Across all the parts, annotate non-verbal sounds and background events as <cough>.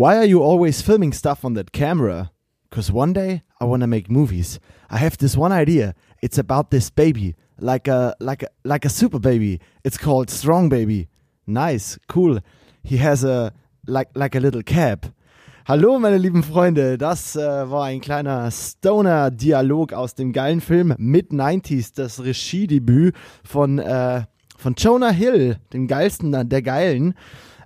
Why are you always filming stuff on that camera? Because one day I want to make movies. I have this one idea. It's about this baby, like a like a like a super baby. It's called Strong Baby. Nice, cool. He has a like like a little cap. Hallo, meine lieben Freunde. Das äh, war ein kleiner Stoner-Dialog aus dem geilen Film Mid-90s, das Regiedebüt von, äh, von Jonah Hill, dem geilsten der Geilen.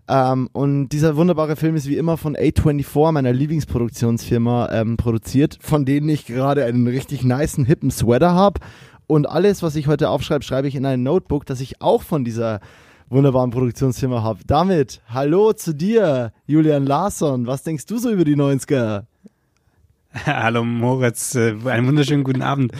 Ähm, und dieser wunderbare Film ist wie immer von A24, meiner Lieblingsproduktionsfirma, ähm, produziert, von denen ich gerade einen richtig niceen, hippen Sweater habe. Und alles, was ich heute aufschreibe, schreibe ich in ein Notebook, das ich auch von dieser wunderbaren Produktionsfirma habe. Damit, hallo zu dir, Julian Larsson. Was denkst du so über die 90er? <laughs> Hallo Moritz, äh, einen wunderschönen guten Abend.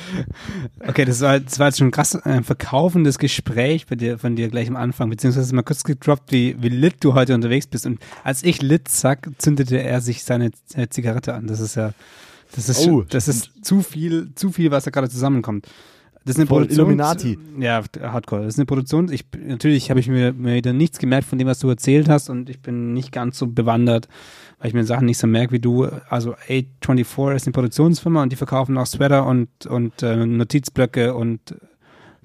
Okay, das war, das war jetzt schon krass ein äh, verkaufendes Gespräch bei dir, von dir gleich am Anfang, beziehungsweise mal kurz gedroppt, wie, wie lit du heute unterwegs bist. Und als ich lit sag, zündete er sich seine Zigarette an. Das ist ja, das ist, oh, das ist zu viel, zu viel, was da gerade zusammenkommt. Das ist eine Voll Produktion. Illuminati. Ja, Hardcore. Das ist eine Produktion. Ich, natürlich habe ich mir, mir wieder nichts gemerkt von dem, was du erzählt hast und ich bin nicht ganz so bewandert, weil ich mir Sachen nicht so merke wie du. Also A24 ist eine Produktionsfirma und die verkaufen auch Sweater und, und äh, Notizblöcke und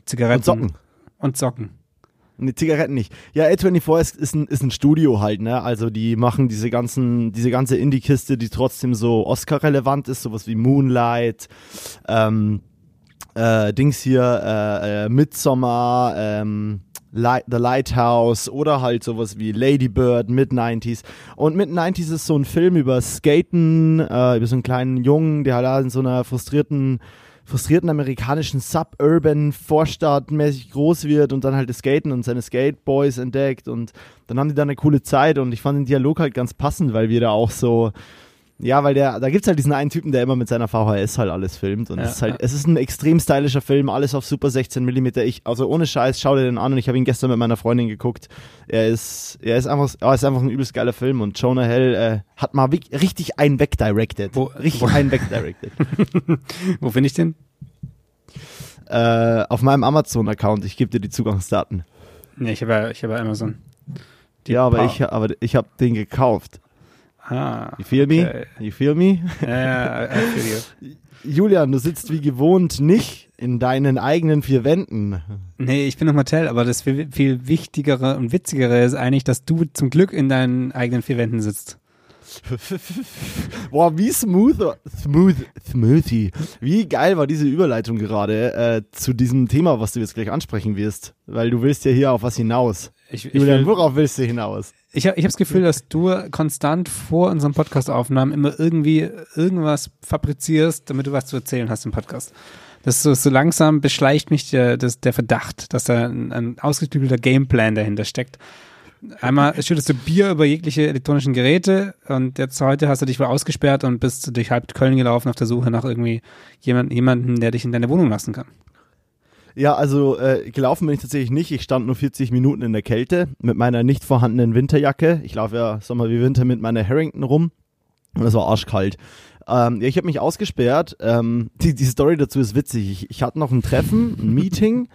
Zigaretten. Und Socken. Und Socken. Nee, Zigaretten nicht. Ja, A24 ist, ist, ein, ist ein Studio halt, ne? Also die machen diese ganzen, diese ganze Indie-Kiste, die trotzdem so Oscar-relevant ist, sowas wie Moonlight, ähm, äh, Dings hier, äh, äh, Midsommar, ähm, Light, The Lighthouse oder halt sowas wie Lady Bird, Mid-90s. Und Mid-90s ist so ein Film über Skaten, äh, über so einen kleinen Jungen, der halt in so einer frustrierten, frustrierten amerikanischen Suburban Vorstadt mäßig groß wird und dann halt das Skaten und seine Skateboys entdeckt und dann haben die da eine coole Zeit und ich fand den Dialog halt ganz passend, weil wir da auch so ja, weil der, da gibt's halt diesen einen Typen, der immer mit seiner VHS halt alles filmt. Und ja, es ist halt, ja. es ist ein extrem stylischer Film, alles auf super 16 mm. Ich, also ohne Scheiß, schau dir den an und ich habe ihn gestern mit meiner Freundin geguckt. Er ist, er ist einfach, er ist einfach ein übelst geiler Film und Jonah Hill äh, hat mal richtig einen wegdirected. Wo, richtig wo? einen wegdirected. <laughs> wo finde ich den? Äh, auf meinem Amazon-Account. Ich gebe dir die Zugangsdaten. Nee, ich habe ich hab Amazon. Die ja, aber ich, aber ich habe den gekauft. Ah, you feel okay. me? You feel me? Ja, I feel you. <laughs> Julian, du sitzt wie gewohnt nicht in deinen eigenen vier Wänden. Nee, ich bin noch Mattel, aber das viel, viel wichtigere und witzigere ist eigentlich, dass du zum Glück in deinen eigenen vier Wänden sitzt. <laughs> Boah, wie smooth, smooth, smoothie. Wie geil war diese Überleitung gerade äh, zu diesem Thema, was du jetzt gleich ansprechen wirst. Weil du willst ja hier auf was hinaus. Ich, ich Julian, will, worauf willst du hinaus? Ich habe ich hab das Gefühl, dass du konstant vor unseren Podcast-Aufnahmen immer irgendwie irgendwas fabrizierst, damit du was zu erzählen hast im Podcast. Das so, so langsam beschleicht mich der, das, der Verdacht, dass da ein, ein ausgeklügelter Gameplan dahinter steckt. Einmal schüttest du Bier über jegliche elektronischen Geräte und jetzt heute hast du dich wohl ausgesperrt und bist durch halb Köln gelaufen auf der Suche nach irgendwie jemand, jemanden, der dich in deine Wohnung lassen kann. Ja, also äh, gelaufen bin ich tatsächlich nicht. Ich stand nur 40 Minuten in der Kälte mit meiner nicht vorhandenen Winterjacke. Ich laufe ja Sommer wie Winter mit meiner Harrington rum und es war arschkalt. Ähm, ja, ich habe mich ausgesperrt. Ähm, die, die Story dazu ist witzig. Ich, ich hatte noch ein Treffen, ein Meeting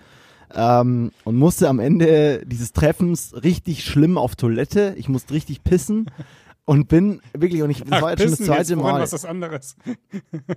ähm, und musste am Ende dieses Treffens richtig schlimm auf Toilette. Ich musste richtig pissen und bin wirklich und ich das war jetzt schon das zweite Mal. was das anderes.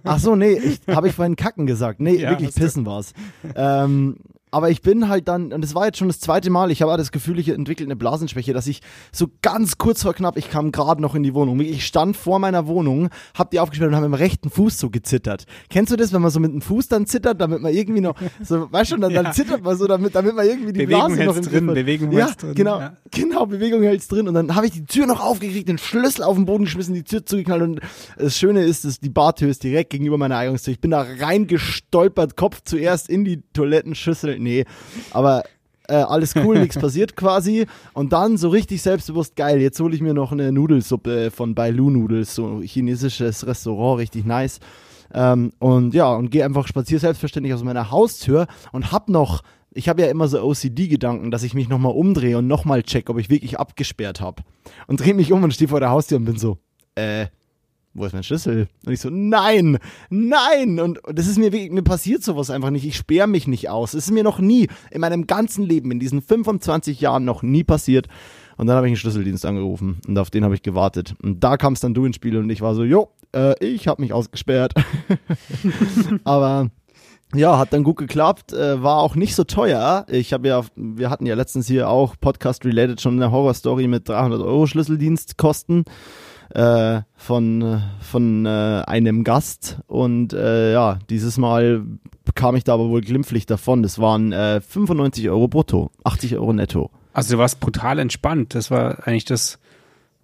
Ach so, nee, habe ich vorhin kacken gesagt. Nee, <laughs> ja, wirklich pissen war's. Ähm, aber ich bin halt dann, und das war jetzt schon das zweite Mal, ich habe das Gefühl, ich entwickle eine Blasenschwäche, dass ich so ganz kurz vor knapp, ich kam gerade noch in die Wohnung. Ich stand vor meiner Wohnung, hab die aufgesperrt und habe mit dem rechten Fuß so gezittert. Kennst du das, wenn man so mit dem Fuß dann zittert, damit man irgendwie noch, so, <laughs> weißt du, dann, ja. dann zittert man so, damit, damit man irgendwie die Bewegung Blase noch im drin, Bewegung ja, drin. Genau, ja. genau, Bewegung hält's drin. Und dann habe ich die Tür noch aufgekriegt, den Schlüssel auf den Boden geschmissen, die Tür zugeknallt und das Schöne ist, dass die Bartür ist direkt gegenüber meiner Eingangstür. Ich bin da reingestolpert, Kopf zuerst in die Toilettenschüssel. Nee, aber äh, alles cool, <laughs> nichts passiert quasi. Und dann so richtig selbstbewusst, geil, jetzt hole ich mir noch eine Nudelsuppe von Bailu Noodles, so chinesisches Restaurant, richtig nice. Ähm, und ja, und gehe einfach spazier selbstverständlich aus meiner Haustür und hab noch, ich habe ja immer so OCD-Gedanken, dass ich mich nochmal umdrehe und nochmal check, ob ich wirklich abgesperrt habe. Und drehe mich um und stehe vor der Haustür und bin so, äh, wo ist mein Schlüssel? Und ich so, nein, nein. Und, und das ist mir wirklich, mir passiert sowas einfach nicht. Ich sperre mich nicht aus. Es ist mir noch nie in meinem ganzen Leben, in diesen 25 Jahren noch nie passiert. Und dann habe ich einen Schlüsseldienst angerufen und auf den habe ich gewartet. Und da kamst dann du ins Spiel und ich war so, jo, äh, ich habe mich ausgesperrt. <laughs> Aber ja, hat dann gut geklappt, äh, war auch nicht so teuer. Ich habe ja, wir hatten ja letztens hier auch Podcast-related schon eine Horror-Story mit 300 Euro Schlüsseldienstkosten äh, von, von äh, einem Gast. Und äh, ja, dieses Mal kam ich da aber wohl glimpflich davon. Das waren äh, 95 Euro brutto, 80 Euro netto. Also du warst brutal entspannt. Das war eigentlich das,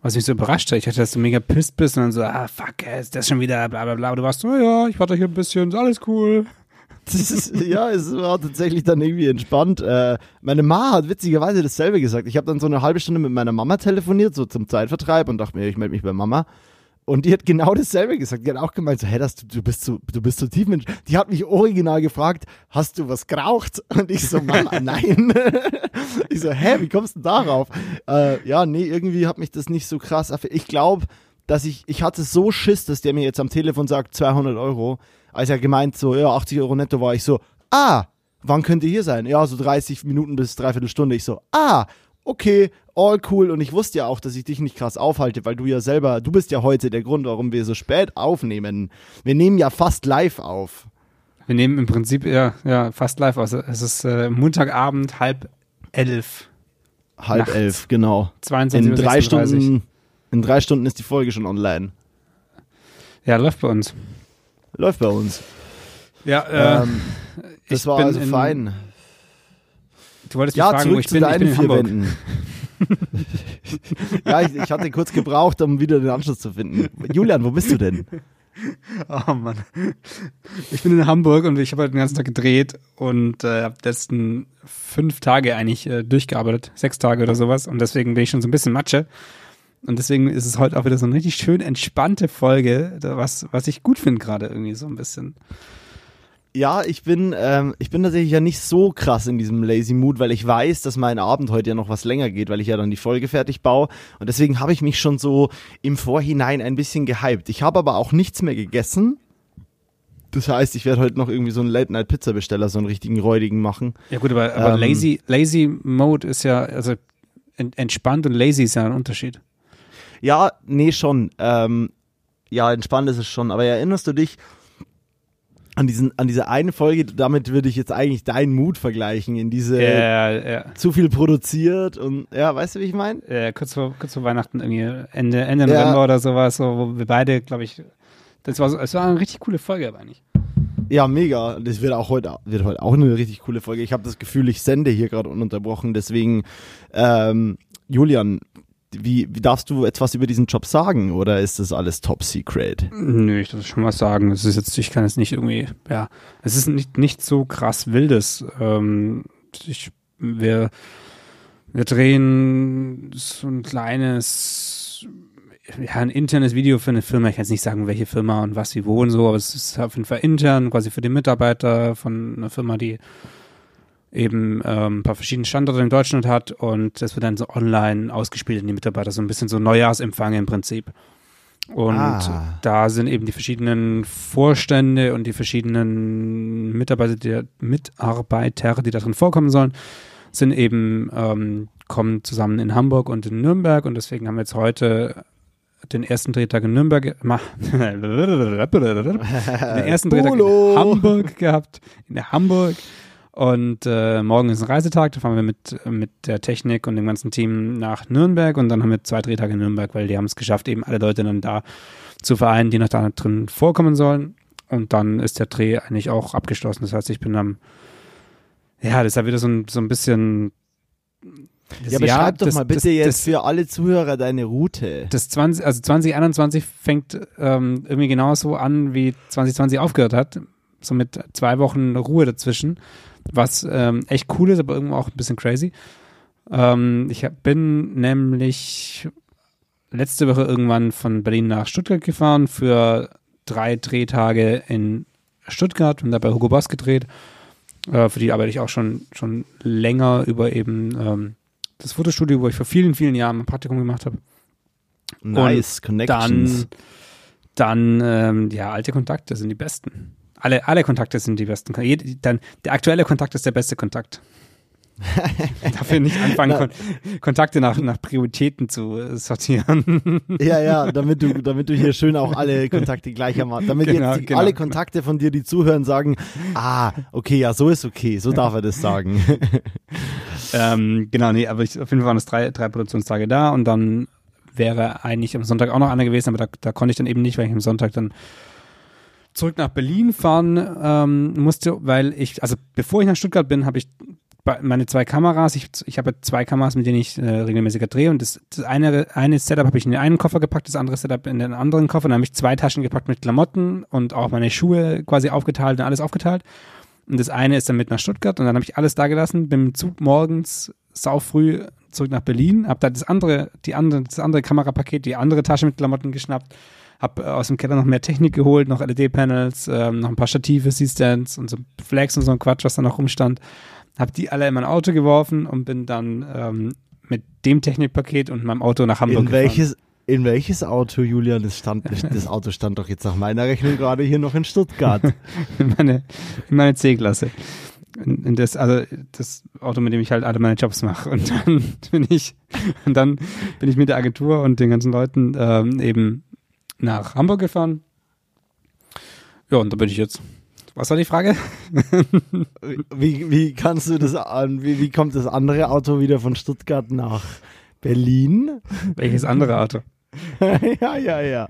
was mich so überrascht hat. Ich hatte, dass du mega pisst bist und dann so, ah, fuck, ist das schon wieder, bla bla bla. Und du warst so, ja, ich warte hier ein bisschen, ist alles cool. Ist, ja, es war tatsächlich dann irgendwie entspannt. Äh, meine Ma hat witzigerweise dasselbe gesagt. Ich habe dann so eine halbe Stunde mit meiner Mama telefoniert, so zum Zeitvertreib und dachte mir, ich melde mich bei Mama. Und die hat genau dasselbe gesagt. Die hat auch gemeint, so, hey, das, du, bist so, du bist so tief Mensch. Die hat mich original gefragt, hast du was geraucht? Und ich so, Mama, <laughs> nein. <laughs> ich so, hä, wie kommst du darauf? Äh, ja, nee, irgendwie hat mich das nicht so krass. Ich glaube, dass ich, ich hatte so Schiss, dass der mir jetzt am Telefon sagt, 200 Euro. Als er gemeint, so, ja, 80 Euro netto war ich so, ah, wann könnt ihr hier sein? Ja, so 30 Minuten bis dreiviertel Stunde. Ich so, ah, okay, all cool. Und ich wusste ja auch, dass ich dich nicht krass aufhalte, weil du ja selber, du bist ja heute der Grund, warum wir so spät aufnehmen. Wir nehmen ja fast live auf. Wir nehmen im Prinzip ja, ja fast live aus. Es ist äh, Montagabend, halb elf. Halb Nachts. elf, genau. 22 in drei Stunden. In drei Stunden ist die Folge schon online. Ja, läuft bei uns. Läuft bei uns. Ja, äh, ähm, das war also fein. Du wolltest ja, mich fragen, wo ich bin. Ich bin in Hamburg. <laughs> ja, ich, ich, hatte kurz gebraucht, um wieder den Anschluss zu finden. Julian, wo bist du denn? <laughs> Oh Mann. Ich bin in Hamburg und ich habe halt den ganzen Tag gedreht und äh, habe letzten fünf Tage eigentlich äh, durchgearbeitet, sechs Tage oder sowas und deswegen bin ich schon so ein bisschen Matsche. Und deswegen ist es heute auch wieder so eine richtig schön entspannte Folge, was, was ich gut finde gerade irgendwie so ein bisschen. Ja, ich bin, ähm, ich bin tatsächlich ja nicht so krass in diesem Lazy Mood, weil ich weiß, dass mein Abend heute ja noch was länger geht, weil ich ja dann die Folge fertig baue. Und deswegen habe ich mich schon so im Vorhinein ein bisschen gehypt. Ich habe aber auch nichts mehr gegessen. Das heißt, ich werde heute noch irgendwie so einen Late-Night-Pizza-Besteller, so einen richtigen räudigen machen. Ja gut, aber, aber ähm, lazy, lazy Mode ist ja, also entspannt und lazy ist ja ein Unterschied. Ja, nee, schon. Ähm, ja, entspannt ist es schon. Aber erinnerst du dich an diesen, an diese eine Folge? Damit würde ich jetzt eigentlich deinen Mut vergleichen in diese ja, ja. zu viel produziert und ja, weißt du, wie ich meine? Ja, kurz vor, kurz vor Weihnachten irgendwie Ende, Ende November oder sowas, so, wo wir beide, glaube ich, das war, es war eine richtig coole Folge, aber eigentlich. Ja, mega. Das wird auch heute, wird heute auch eine richtig coole Folge. Ich habe das Gefühl, ich sende hier gerade ununterbrochen. Deswegen, ähm, Julian, wie, wie darfst du etwas über diesen Job sagen oder ist das alles top secret? Nö, ich darf schon was sagen. Es ist jetzt, ich kann es nicht irgendwie, ja, es ist nicht, nicht so krass wildes. Ähm, ich, wir, wir drehen so ein kleines, ja, ein internes Video für eine Firma. Ich kann jetzt nicht sagen, welche Firma und was sie wo und so, aber es ist auf jeden Fall intern, quasi für die Mitarbeiter von einer Firma, die eben ähm, ein paar verschiedene Standorte in Deutschland hat und das wird dann so online ausgespielt in die Mitarbeiter, so ein bisschen so Neujahrsempfang im Prinzip. Und ah. da sind eben die verschiedenen Vorstände und die verschiedenen Mitarbeiter, die, Mitarbeiter, die da drin vorkommen sollen, sind eben, ähm, kommen zusammen in Hamburg und in Nürnberg. Und deswegen haben wir jetzt heute den ersten Drehtag in Nürnberg, <laughs> den ersten Drehtag in Hamburg gehabt, in Hamburg und äh, morgen ist ein Reisetag, da fahren wir mit, mit der Technik und dem ganzen Team nach Nürnberg und dann haben wir zwei Drehtage in Nürnberg, weil die haben es geschafft, eben alle Leute dann da zu vereinen, die noch da drin vorkommen sollen. Und dann ist der Dreh eigentlich auch abgeschlossen. Das heißt, ich bin am, ja, das ist ja wieder so ein, so ein bisschen. ja, beschreib doch das, mal bitte das, jetzt das, für alle Zuhörer deine Route. Das 20, also 2021 fängt ähm, irgendwie genauso an, wie 2020 aufgehört hat. So mit zwei Wochen Ruhe dazwischen was ähm, echt cool ist, aber irgendwo auch ein bisschen crazy. Ähm, ich hab, bin nämlich letzte Woche irgendwann von Berlin nach Stuttgart gefahren für drei Drehtage in Stuttgart und dabei Hugo Boss gedreht. Äh, für die arbeite ich auch schon, schon länger über eben ähm, das Fotostudio, wo ich vor vielen, vielen Jahren ein Praktikum gemacht habe. Nice, und Connections. Dann, dann ähm, ja, alte Kontakte sind die besten alle, alle Kontakte sind die besten. Dann, der aktuelle Kontakt ist der beste Kontakt. <laughs> Dafür nicht anfangen, Kon Kontakte nach, nach Prioritäten zu äh, sortieren. <laughs> Ja, ja, damit du, <laughs> damit du hier schön auch alle Kontakte gleichermaßen, damit genau, jetzt die, genau. alle Kontakte von dir, die zuhören, sagen, ah, okay, ja, so ist okay, so darf er das sagen. ähm, genau, nee, aber ich, auf jeden Fall waren es drei, drei Produktionstage da und dann wäre eigentlich am Sonntag auch noch einer gewesen, aber da, da konnte ich dann eben nicht, weil ich am Sonntag dann zurück nach Berlin fahren ähm, musste, weil ich, also bevor ich nach Stuttgart bin, habe ich meine zwei Kameras, ich, ich habe zwei Kameras, mit denen ich äh, regelmäßiger drehe. Und das, das eine, eine Setup habe ich in den einen Koffer gepackt, das andere Setup in den anderen Koffer, dann habe ich zwei Taschen gepackt mit Klamotten und auch meine Schuhe quasi aufgeteilt und alles aufgeteilt. Und das eine ist dann mit nach Stuttgart und dann habe ich alles da gelassen, bin im Zug morgens sau früh zurück nach Berlin, habe da das andere, die andere, das andere Kamerapaket, die andere Tasche mit Klamotten geschnappt, habe äh, aus dem Keller noch mehr Technik geholt, noch LED-Panels, ähm, noch ein paar Stative, C-Stands und so Flags und so ein Quatsch, was da noch rumstand habe die alle in mein Auto geworfen und bin dann ähm, mit dem Technikpaket und meinem Auto nach Hamburg in welches, In welches Auto, Julian? Das, stand, <laughs> das Auto stand doch jetzt nach meiner Rechnung gerade hier noch in Stuttgart. <laughs> in meine, in meine C-Klasse. In, in das, also das Auto, mit dem ich halt alle meine Jobs mache. Und dann <laughs> bin ich, und dann bin ich mit der Agentur und den ganzen Leuten ähm, eben nach Hamburg gefahren. Ja, und da bin ich jetzt. Was war die Frage? <laughs> wie, wie kannst du das an? Wie, wie kommt das andere Auto wieder von Stuttgart nach Berlin? Welches andere Auto? <laughs> ja, ja, ja.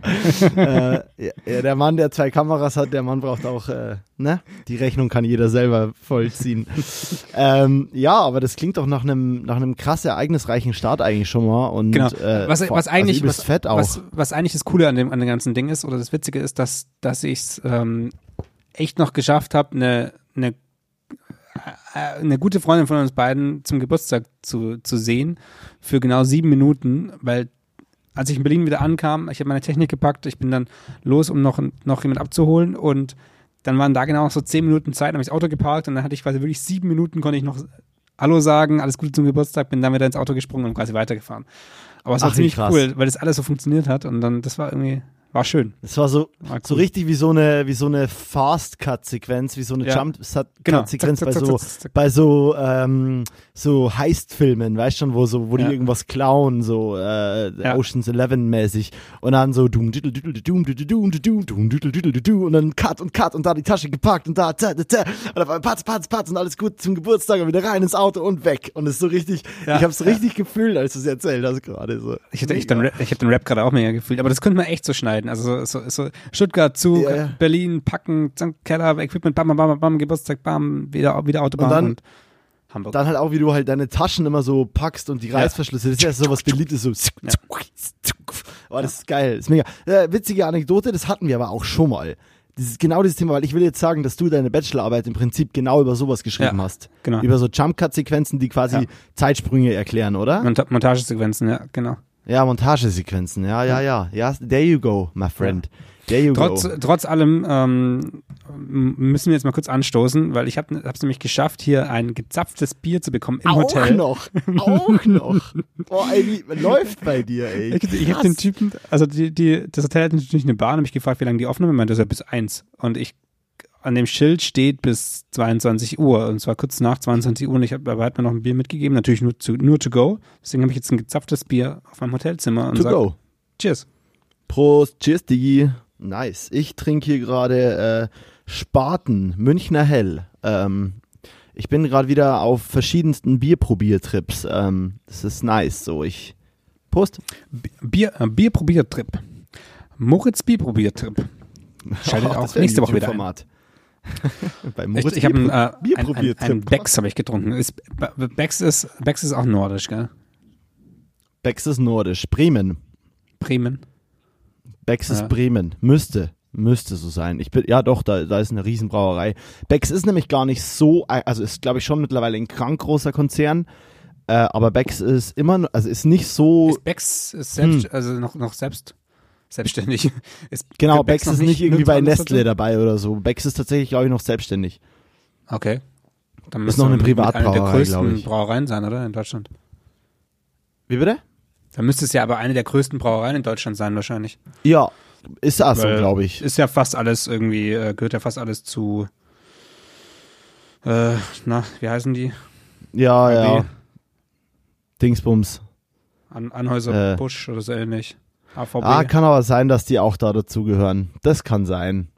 äh, ja. Der Mann, der zwei Kameras hat, der Mann braucht auch, äh, ne? Die Rechnung kann jeder selber vollziehen. <laughs> ähm, ja, aber das klingt doch nach einem nach einem krass ereignisreichen Start eigentlich schon mal. Und, genau. Äh, was, was eigentlich also was, fett auch. Was, was eigentlich das Coole an dem an dem ganzen Ding ist oder das Witzige ist, dass dass ich es ähm, echt noch geschafft habe, eine, eine, eine gute Freundin von uns beiden zum Geburtstag zu, zu sehen für genau sieben Minuten, weil als ich in Berlin wieder ankam, ich habe meine Technik gepackt, ich bin dann los, um noch, noch jemand abzuholen und dann waren da genau noch so zehn Minuten Zeit, dann habe ich das Auto geparkt und dann hatte ich quasi wirklich sieben Minuten, konnte ich noch Hallo sagen, alles Gute zum Geburtstag, bin dann wieder ins Auto gesprungen und quasi weitergefahren. Aber es war Ach, ziemlich cool, weil das alles so funktioniert hat und dann, das war irgendwie, war schön. Es war so, war so richtig wie so eine, wie so eine Fast-Cut-Sequenz, wie so eine ja. Jump-Cut-Sequenz genau. bei so, bei so, ähm, so Heist-Filmen, weißt schon, wo so, wo ja. die irgendwas klauen, so, äh, ja. Oceans 11 mäßig. Und dann so, dum, düdel, düdel, dum, dum, dum, dum, dum, und dann Cut und Cut und da die Tasche gepackt und da, ta, ta, ta, und auf einmal patz, patz, patz und alles gut zum Geburtstag und wieder rein ins Auto und weg. Und es ist so richtig, ich hab's richtig gefühlt, als du es erzählt hast gerade, so. Ich hätte echt den, ich hab den Rap gerade auch mega gefühlt, aber das könnte man echt so schneiden arbeiten. Also so, so Stuttgart, Zug, ja, ja. Berlin, packen, Keller, Equipment, bam, bam, bam, bam, Geburtstag, bam, wieder, wieder Autobahn und, dann, und Hamburg. Dann halt auch, wie du halt deine Taschen immer so packst und die Reißverschlüsse. Das ist ja so was Beliebtes, so. Oh, das ist geil. Das ist mega. Äh, witzige Anekdote, das hatten wir aber auch schon mal. Dieses, genau dieses Thema, weil ich will jetzt sagen, dass du deine Bachelorarbeit im Prinzip genau über sowas geschrieben ja, hast. Genau. Über so Jump-Cut-Sequenzen, die quasi ja. Zeitsprünge erklären, oder? Mont Montagesequenzen, ja, genau. Ja, Montagesequenzen, ja, ja, ja. Ja, there you go, my friend. There you trotz, go. Trotz allem ähm, müssen wir jetzt mal kurz anstoßen, weil ich habe es nämlich geschafft, hier ein gezapftes Bier zu bekommen im auch Hotel. Auch noch, auch noch. Boah, ey, wie läuft bei dir, ey. Ich, ich habe den Typen, also die, die, das Hotel hat natürlich eine Bahn, habe ich gefragt, wie lange die offen haben. Ich meinte, das ist ja bis eins. Und ich an dem Schild steht bis 22 Uhr und zwar kurz nach 22 Uhr und ich habe aber hat mir noch ein Bier mitgegeben, natürlich nur zu, nur to go. Deswegen habe ich jetzt ein gezapftes Bier auf meinem Hotelzimmer und to sag, go. Cheers. Prost, cheers, Digi. Nice. Ich trinke hier gerade äh, Spaten, Münchner Hell. Ähm, ich bin gerade wieder auf verschiedensten Bierprobiertrips. Ähm, das ist nice. So, ich. Prost. Bier, äh, Bierprobiertrip. Moritz Bierprobiertrip. <laughs> Schaltet oh, auch nächste Woche wieder. Ein. <laughs> Bei Moritz ich ich habe äh, Bier ein, probiert. Ein, ein Becks habe ich getrunken. Ist, Becks, ist, Becks ist auch nordisch, gell? Becks ist nordisch. Bremen. Bremen. Becks ist ja. Bremen. Müsste. Müsste so sein. Ich bin, ja doch, da, da ist eine Riesenbrauerei. Becks ist nämlich gar nicht so, also ist glaube ich schon mittlerweile ein krank großer Konzern. Äh, aber Becks ist immer, also ist nicht so. Ist Becks ist selbst, hm. also noch, noch selbst selbstständig. <laughs> Ist genau, Bex ist nicht irgendwie bei Nestle dabei oder so. Bex ist tatsächlich, glaube ich, noch selbstständig. Okay. Dann ist noch eine Privatbrauerei, glaube ich. Brauereien sein, oder? In Deutschland. Wie bitte? Dann müsste es ja aber eine der größten Brauereien in Deutschland sein, wahrscheinlich. Ja, ist das so, glaube ich. Ist ja fast alles irgendwie, äh, gehört ja fast alles zu, äh, na, wie heißen die? Ja, AD. ja. Dingsbums. An Anhäuser Äh. Busch oder so ähnlich. AVB. Ah, kann aber sein, dass die auch da dazugehören. Das kann sein.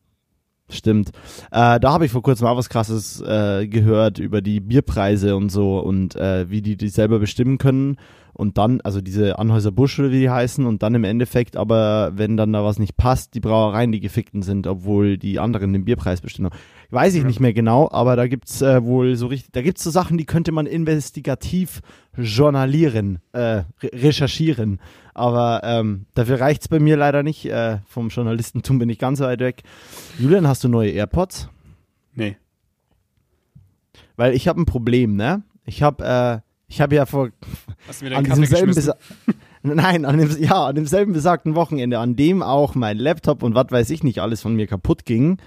Stimmt. Äh, da habe ich vor kurzem auch was Krasses äh, gehört über die Bierpreise und so und äh, wie die die selber bestimmen können. Und dann, also diese Anhäuser Busch oder wie die heißen, und dann im Endeffekt aber, wenn dann da was nicht passt, die Brauereien die gefickten sind, obwohl die anderen den Bierpreis bestimmen. Weiß ich Ja. nicht mehr genau, aber da gibt's äh, wohl so richtig, da gibt's so Sachen, die könnte man investigativ journalieren, äh, re recherchieren. Aber ähm, dafür reicht's bei mir leider nicht. Äh, vom Journalistentum bin ich ganz weit weg. Julian, hast du neue AirPods? nee. Weil ich habe ein Problem, ne? Ich habe äh, ich habe ja vor Hast du mir an den Kaffee diesem selben geschmissen? besa- <laughs> Nein, an dem, ja, an demselben besagten Wochenende, an dem auch mein Laptop und was weiß ich nicht alles von mir kaputt ging,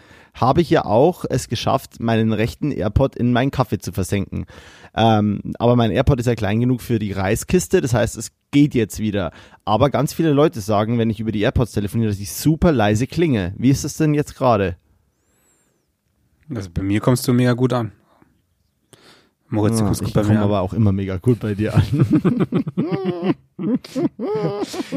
habe ich ja auch es geschafft, meinen rechten AirPod in meinen Kaffee zu versenken. Ähm, aber mein AirPod ist ja klein genug für die Reiskiste, das heißt, es geht jetzt wieder. Aber ganz viele Leute sagen, wenn ich über die AirPods telefoniere, dass ich super leise klinge. Wie ist es denn jetzt gerade? Also bei mir kommst du mega gut an. Moritz, du kommst ich gut bei komme aber auch immer mega gut bei dir an. <laughs>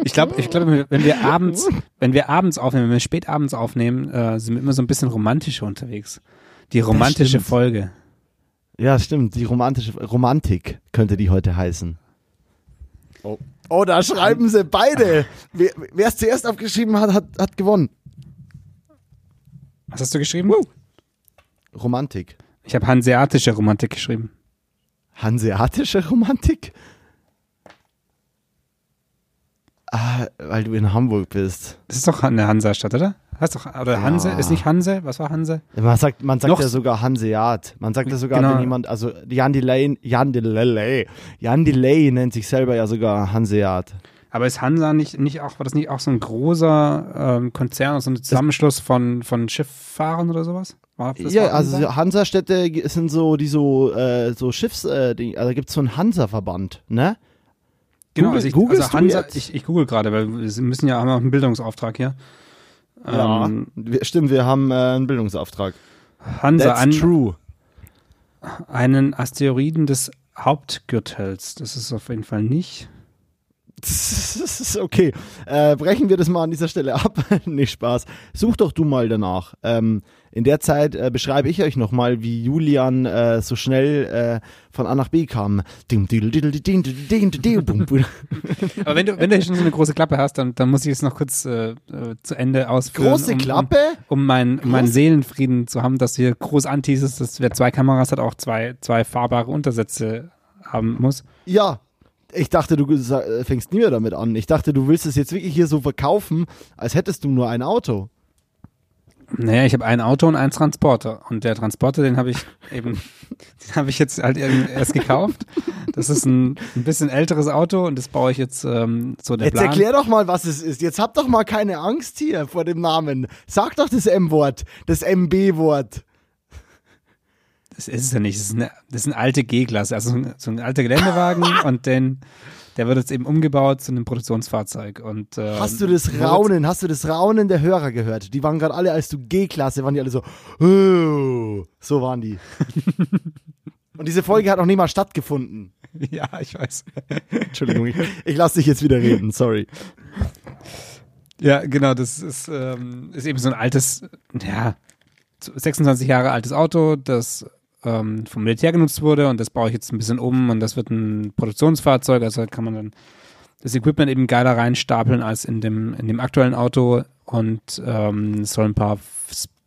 Ich glaube, ich glaube, wenn wir abends, wenn wir abends aufnehmen, wenn wir spät abends aufnehmen, äh, sind wir immer so ein bisschen romantischer unterwegs. Die romantische. Folge. Ja, stimmt. Die romantische Romantik könnte die heute heißen. Oh, oh da schreiben sie beide. Wer es zuerst aufgeschrieben hat, hat, hat gewonnen. Was hast du geschrieben? Romantik. Ich habe hanseatische Romantik geschrieben. Hanseatische Romantik? Ah, weil du in Hamburg bist. Das ist doch eine Hansa-Stadt, oder? Heißt doch, oder Hanse? Ja. Ist nicht Hanse? Was war Hanse? Man sagt, man sagt Noch- ja sogar Hanseat. Man sagt ja sogar, Genau. wenn jemand, also Jan Delay, Jan Delay, Jan Delay nennt sich selber ja sogar Hanseat. Aber ist Hansa nicht, nicht auch, war das nicht auch so ein großer ähm, Konzern, so ein Zusammenschluss von, von Schifffahrern oder sowas? Ja, also Hansa? Hansa-Städte sind so, die so, äh, so Schiffs, äh, die, also gibt es so einen Hansa-Verband, ne? Genau, Google- also ich, googelst also Hansa, ich, ich google gerade, weil wir müssen ja, haben auch einen Bildungsauftrag hier. Ja, Ähm, wir, stimmt, wir haben äh, einen Bildungsauftrag. Hansa, That's an, true. einen Asteroiden des Hauptgürtels. Das ist auf jeden Fall nicht. <laughs> Okay. Äh, brechen wir das mal an dieser Stelle ab. <laughs> nicht Spaß. Such doch du mal danach. Ähm, in der Zeit äh, beschreibe ich euch nochmal, wie Julian äh, so schnell äh, von A nach B kam. Aber wenn du, wenn du schon so eine große Klappe hast, dann, dann muss ich es noch kurz äh, äh, zu Ende ausführen. Große um, Klappe? Um, um, mein, um meinen Seelenfrieden zu haben, dass hier groß anteasest, dass wer zwei Kameras hat, auch zwei, zwei fahrbare Untersätze haben muss. Ja. Ich dachte, du äh, fängst nie mehr damit an. Ich dachte, du willst es jetzt wirklich hier so verkaufen, als hättest du nur ein Auto. Naja, ich habe ein Auto und einen Transporter. Und der Transporter, den habe ich <laughs> eben, den habe ich jetzt halt erst gekauft. Das ist ein, ein bisschen älteres Auto und das baue ich jetzt ähm, so der Jetzt Plan. erklär doch mal, was es ist. Jetzt habt doch mal keine Angst hier vor dem Namen. Sag doch das M-Wort, das MB-Wort. Das ist es ja nicht. Das ist eine, das ist eine alte G-Klasse, also so ein, so ein alter Geländewagen <laughs> und den, der wird jetzt eben umgebaut zu einem Produktionsfahrzeug. Und, ähm, Hast du das Raunen, hast du das Raunen der Hörer gehört? Die waren gerade alle, als du G-Klasse, waren die alle so, "Oh", so waren die. <laughs> Und diese Folge hat noch nie mal stattgefunden. <laughs> Ja, ich weiß. Entschuldigung, ich, ich lasse dich jetzt wieder reden, sorry. Ja, genau, das ist, ähm, ist eben so ein altes, ja, 26 Jahre altes Auto, das ähm, vom Militär genutzt wurde und das baue ich jetzt ein bisschen um und das wird ein Produktionsfahrzeug, also kann man dann das Equipment eben geiler reinstapeln als in dem, in dem aktuellen Auto und ähm, soll ein paar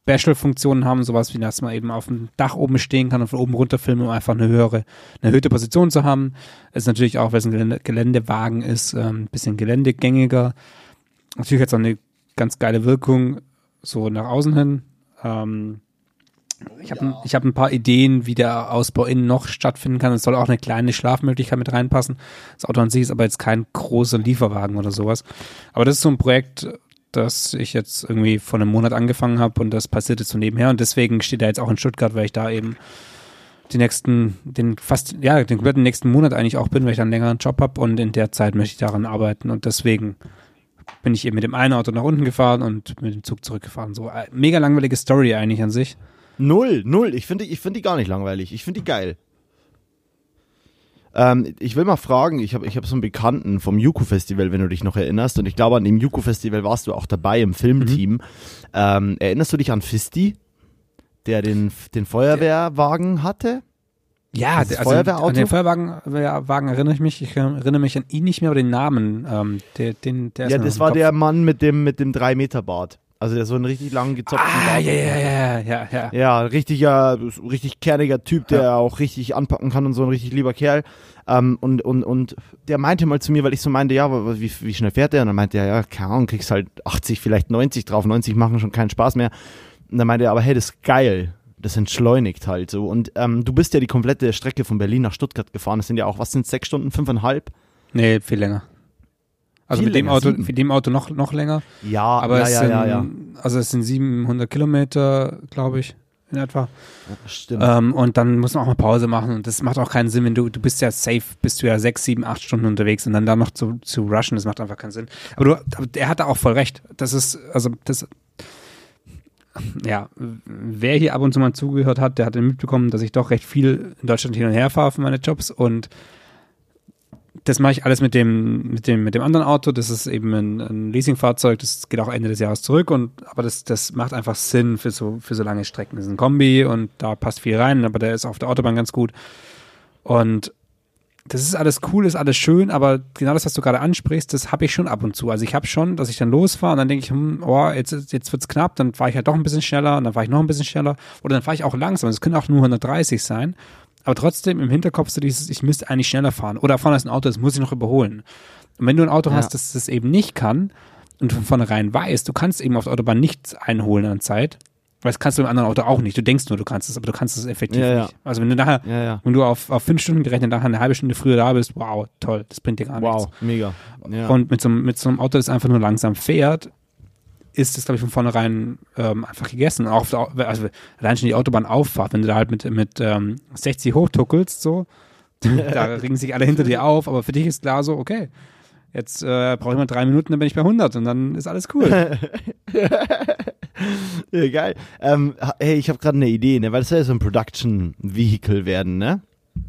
Special-Funktionen haben, sowas wie, dass man eben auf dem Dach oben stehen kann und von oben runter filmen, um einfach eine höhere, eine erhöhte Position zu haben. Ist natürlich auch, weil es ein Gelände, Geländewagen ist, ähm, ein bisschen geländegängiger. Natürlich hat es auch eine ganz geile Wirkung so nach außen hin. Ähm, ich habe ich hab ein paar Ideen, wie der Ausbau innen noch stattfinden kann. Es soll auch eine kleine Schlafmöglichkeit mit reinpassen. Das Auto an sich ist aber jetzt kein großer Lieferwagen oder sowas. Aber das ist so ein Projekt, das ich jetzt irgendwie vor einem Monat angefangen habe und das passiert jetzt so nebenher. Und deswegen steht er jetzt auch in Stuttgart, weil ich da eben die nächsten, den fast, ja, den kompletten nächsten Monat eigentlich auch bin, weil ich dann einen längeren Job habe und in der Zeit möchte ich daran arbeiten und deswegen bin ich eben mit dem einen Auto nach unten gefahren und mit dem Zug zurückgefahren. So äh, mega langweilige Story eigentlich an sich. Null, null. Ich finde ich find die gar nicht langweilig. Ich finde die geil. Ähm, ich will mal fragen, ich habe ich hab so einen Bekannten vom Yuku-Festival, wenn du dich noch erinnerst, und ich glaube, an dem Yuku-Festival warst du auch dabei im Filmteam. Mhm. Ähm, erinnerst du dich an Fisti, der den, den Feuerwehrwagen hatte? Ja, also Feuerwehrauto? an den Feuerwagen Wagen erinnere ich mich. Ich erinnere mich an ihn nicht mehr, aber den Namen. Ähm, der, den, der Ja, das war der Mann mit dem, mit dem 3-Meter-Bart. Also der so einen richtig langen gezopften Ah, ja, ja, ja, ja, ja. Ja, richtiger, richtig kerniger Typ, der auch richtig anpacken kann und so ein richtig lieber Kerl. Ähm, und, und, und der meinte mal zu mir, weil ich so meinte, ja, wie, wie schnell fährt der? Und dann meinte er, ja, keine Ahnung, kriegst halt 80, vielleicht 90 drauf. 90 machen schon keinen Spaß mehr. Und dann meinte er, aber hey, das ist geil. Das entschleunigt halt so. Und ähm, du bist ja die komplette Strecke von Berlin nach Stuttgart gefahren. Das sind ja auch, was sind sechs Stunden, fünfeinhalb? Nee, viel länger. Also Viel mit dem Auto, sieben. mit dem Auto noch, noch länger. Ja, Aber ja, es ja, sind, ja, ja. also es sind 700 Kilometer, glaube ich, in etwa. Stimmt. Ähm, und dann muss man auch mal Pause machen und das macht auch keinen Sinn, wenn du, du bist ja safe, bist du ja sechs, sieben, acht Stunden unterwegs und dann da noch zu, zu rushen, das macht einfach keinen Sinn. Aber du, aber er hatte auch voll recht. Das ist, also das, ja, wer hier ab und zu mal zugehört hat, der hat mitbekommen, dass ich doch recht viel in Deutschland hin und her fahre für meine Jobs und das mache ich alles mit dem, mit dem, mit dem anderen Auto. Das ist eben ein, ein Leasingfahrzeug. Das geht auch Ende des Jahres zurück und, aber das, das macht einfach Sinn für so, für so lange Strecken. Das ist ein Kombi und da passt viel rein, aber der ist auf der Autobahn ganz gut. Und das ist alles cool, ist alles schön, aber genau das, was du gerade ansprichst, das habe ich schon ab und zu. Also ich habe schon, dass ich dann losfahre und dann denke ich, hm, oh, jetzt, jetzt wird's knapp, dann fahre ich halt doch ein bisschen schneller und dann fahre ich noch ein bisschen schneller oder dann fahre ich auch langsam. Das können auch nur 130 sein. Aber trotzdem im Hinterkopf so dieses, ich müsste eigentlich schneller fahren. Oder vorne ist ein Auto, das muss ich noch überholen. Und wenn du ein Auto Ja. hast, das das eben nicht kann und von vornherein weißt, du kannst eben auf der Autobahn nichts einholen an Zeit, weil das kannst du im anderen Auto auch nicht. Du denkst nur, du kannst es, aber du kannst es effektiv Ja, ja. nicht. Also wenn du nachher, ja, wenn du auf, auf fünf Stunden gerechnet nachher eine halbe Stunde früher da bist, wow, toll, das bringt dir gar nichts. Wow, mega. Und mit so, mit so einem Auto, das einfach nur langsam fährt, ist das, glaube ich, von vornherein ähm, einfach gegessen. Auch auf der, Au- also allein schon die Autobahnauffahrt, wenn du da halt mit, mit ähm, 60 hochtuckelst, so, <laughs> da regen sich alle hinter dir auf, aber für dich ist klar so, okay, jetzt äh, brauche ich mal drei Minuten, dann bin ich bei 100 und dann ist alles cool. <laughs> Ja, geil. Ähm, hey, ich habe gerade eine Idee, ne? Weil das soll ja so ein Production Vehicle werden, ne?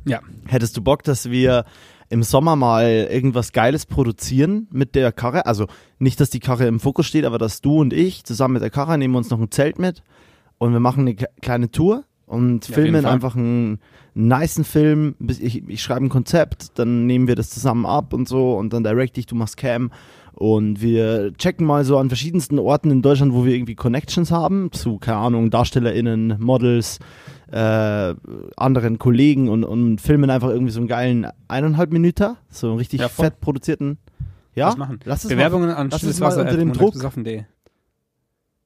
ja, Hättest du Bock, dass wir im Sommer mal irgendwas Geiles produzieren mit der Karre? Also nicht, dass die Karre im Fokus steht, aber dass du und ich zusammen mit der Karre nehmen uns noch ein Zelt mit und wir machen eine kleine Tour und Ja, filmen einfach einen nicen Film. Bis Ich, ich schreibe ein Konzept, dann nehmen wir das zusammen ab und so und dann direct ich, du machst Cam. Und wir checken mal so an verschiedensten Orten in Deutschland, wo wir irgendwie Connections haben, zu, keine Ahnung, DarstellerInnen, Models, äh, anderen Kollegen und, und filmen einfach irgendwie so einen geilen eineinhalb Minüter, so einen richtig Ja, fett produzierten. Ja, was machen. lass es Bewerbungen an lass stilles es mal Wasser unter dem Druck. Mal,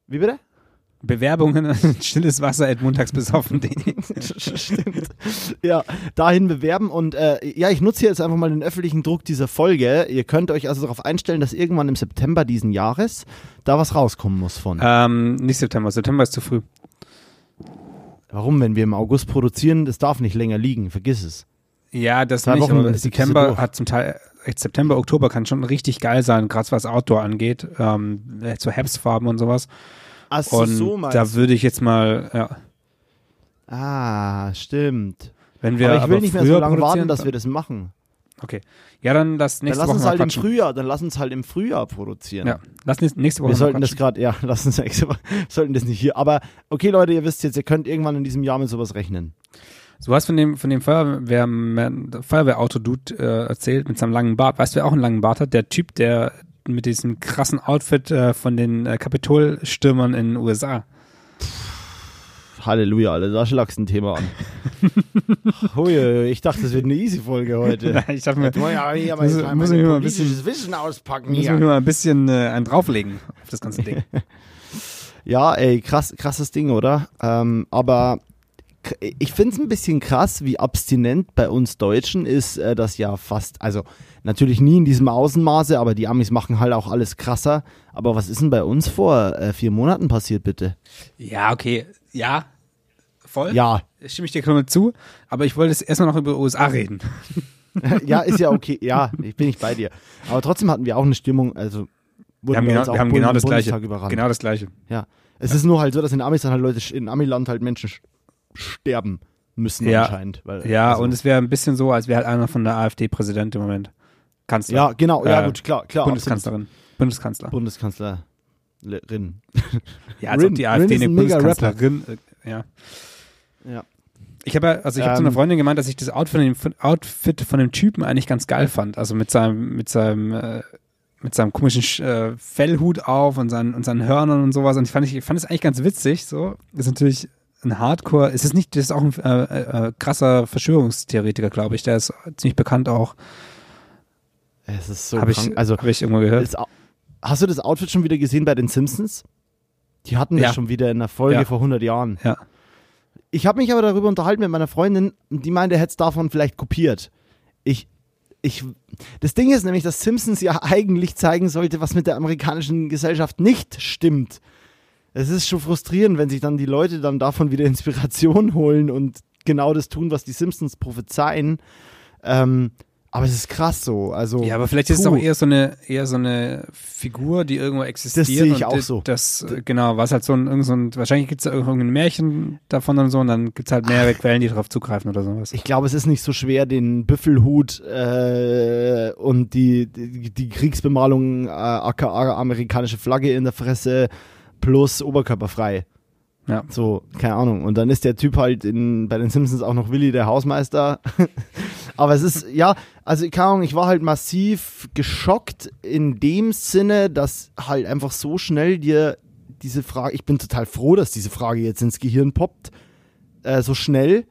wie bitte? Bewerbungen an <laughs> stilles Wasser at montagsbesoffen.de. <laughs> Stimmt. Ja, dahin bewerben und äh, ja, ich nutze hier jetzt einfach mal den öffentlichen Druck dieser Folge. Ihr könnt euch also darauf einstellen, dass irgendwann im September diesen Jahres da was rauskommen muss von. ähm, nicht September, September ist zu früh. Warum, wenn wir im August produzieren, das darf nicht länger liegen, vergiss es. Ja, das Zwei nicht, Wochen aber September hat zum Teil, echt September, Oktober kann schon richtig geil sein, gerade was Outdoor angeht, ähm, so Herbstfarben und sowas. Ach Und da würde ich jetzt mal, ja, Ah, stimmt. wenn wir aber ich will nicht mehr so lange warten, dass wir das machen. Okay. Ja, dann lass Dann nächste lass Woche uns mal halt im. Frühjahr, dann lass uns halt im Frühjahr produzieren. Ja, lass nächste nächste Woche Wir sollten das gerade, ja, <laughs> lass uns nächste Woche, sollten das nicht hier. Aber okay, Leute, ihr wisst jetzt, ihr könnt irgendwann in diesem Jahr mit sowas rechnen. Du hast von dem, von dem Feuerwehr, Feuerwehrauto-Dude äh, erzählt mit seinem langen Bart. Weißt du, wer auch einen langen Bart hat? Der Typ, der mit diesem krassen Outfit äh, von den äh, Kapitolstürmern in den USA. Halleluja, Alter, da schlagst du ein Thema an. <laughs> Hui, ich dachte, das wird eine easy Folge heute. <laughs> ich dachte mir, Muss ja hier Muss- muss ich mal ein politisches Wissen auspacken wir hier. mal ein bisschen äh, einen drauflegen auf das ganze Ding. <laughs> Ja, ey, krass, krasses Ding, oder? Ähm, aber ich finde es ein bisschen krass, wie abstinent bei uns Deutschen ist äh, das ja fast, also natürlich nie in diesem Außenmaße, aber die Amis machen halt auch alles krasser. Aber was ist denn bei uns vor äh, vier Monaten passiert, bitte? ja, okay. Ja, voll. Ja, Stimme ich dir komplett zu. Aber ich wollte jetzt erstmal noch über USA reden. <laughs> ja, ist ja okay. Ja, ich bin nicht bei dir. Aber trotzdem hatten wir auch eine Stimmung, also Wir haben, bei genau, wir haben genau das Gleiche. Überrannt. Genau das Gleiche. Ja. Es ist nur halt so, dass in Amis halt Leute, in Amiland halt Menschen sch- sterben. müssen Ja. anscheinend. Weil, Ja, also, und es wäre ein bisschen so, als wäre halt einer von der AfD Präsident im Moment. Kanzler. Ja, genau, ja Äh, gut, klar, klar. Bundeskanzlerin. Bundeskanzler. absolut. Bundeskanzlerin. Ja, als Rin. ob die Rin AfD ist eine Bundeskanzlerin. äh, Ja. Ja. Ich habe, also ich habe zu einer Ähm. Freundin gemeint, dass ich das Outfit von, dem, Outfit von dem Typen eigentlich ganz geil fand. Also mit seinem, mit seinem, äh, mit seinem komischen Sch- äh, Fellhut auf und seinen, und seinen Hörnern und sowas. Und ich fand, ich fand es eigentlich ganz witzig. So ist natürlich ein Hardcore. Es ist nicht, das ist auch ein äh, äh, krasser Verschwörungstheoretiker, glaube ich. Der ist ziemlich bekannt auch. Es ist so habe ich, krank. Also, hab ich irgendwo gehört. das, Au- hast du das Outfit schon wieder gesehen bei den Simpsons? Die hatten das Ja. schon wieder in einer Folge Ja. vor 100 Jahren. Ja. Ich habe mich aber darüber unterhalten mit meiner Freundin, die meinte, er hätte es davon vielleicht kopiert. Ich, ich, das Ding ist nämlich, dass Simpsons ja <laughs> eigentlich zeigen sollte, was mit der amerikanischen Gesellschaft nicht stimmt. Es ist schon frustrierend, wenn sich dann die Leute dann davon wieder <laughs> Inspiration holen und genau das tun, was die Simpsons prophezeien. Ähm, aber es ist krass so. Also, Ja, aber vielleicht ist es puh. auch eher so eine eher so eine Figur, die irgendwo existiert. sehe ich und auch so. Das, genau, was halt so ein, irgend so ein wahrscheinlich gibt es da irgendein Märchen davon und so und dann gibt es halt mehrere Quellen, die darauf zugreifen oder sowas. Ich glaube, es ist nicht so schwer, den Büffelhut äh, und die, die, die Kriegsbemalung äh, aka amerikanische Flagge in der Fresse plus oberkörperfrei. Ja. So, keine Ahnung. Und dann ist der Typ halt in, bei den Simpsons auch noch Willy, der Hausmeister. <laughs> Aber es ist, ja, also keine Ahnung, ich war halt massiv geschockt in dem Sinne, dass halt einfach so schnell dir diese Frage, ich bin total froh, dass diese Frage jetzt ins Gehirn poppt, äh, so schnell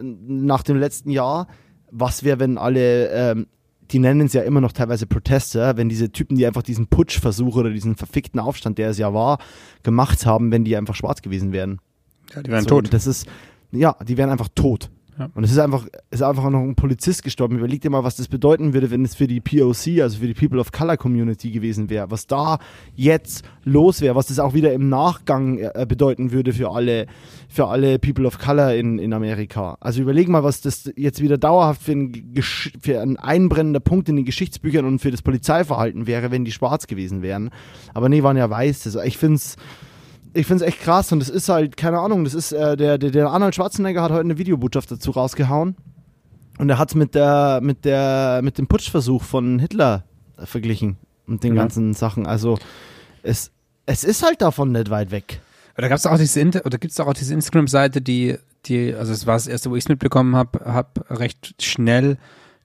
nach dem letzten Jahr, was wäre, wenn alle, ähm, die nennen es ja immer noch teilweise Protester, wenn diese Typen, die einfach diesen Putschversuch oder diesen verfickten Aufstand, der es ja war, gemacht haben, wenn die einfach schwarz gewesen wären. Ja, die werden so, tot. Das ist, ja, die wären einfach tot. Ja. Und es ist einfach, ist einfach noch ein Polizist gestorben. Überleg dir mal, was das bedeuten würde, wenn es für die POC, also für die People of Color Community gewesen wäre. Was da jetzt los wäre, was das auch wieder im Nachgang äh, bedeuten würde für alle, für alle People of Color in, in Amerika. Also überleg mal, was das jetzt wieder dauerhaft für ein, für ein einbrennender Punkt in den Geschichtsbüchern und für das Polizeiverhalten wäre, wenn die schwarz gewesen wären. Aber nee, waren ja weiß. Also ich finde es ich finde es echt krass und es ist halt, keine Ahnung, das ist, äh, der, der, der Arnold Schwarzenegger hat heute eine Videobotschaft dazu rausgehauen und er hat mit der, mit der, mit dem Putschversuch von Hitler verglichen und den Ja. ganzen Sachen. Also es, es ist halt davon nicht weit weg. Aber da gab es auch diese Inter oder gibt es auch diese Instagram-Seite, die, die, also es war das erste, wo ich es mitbekommen habe, hab recht schnell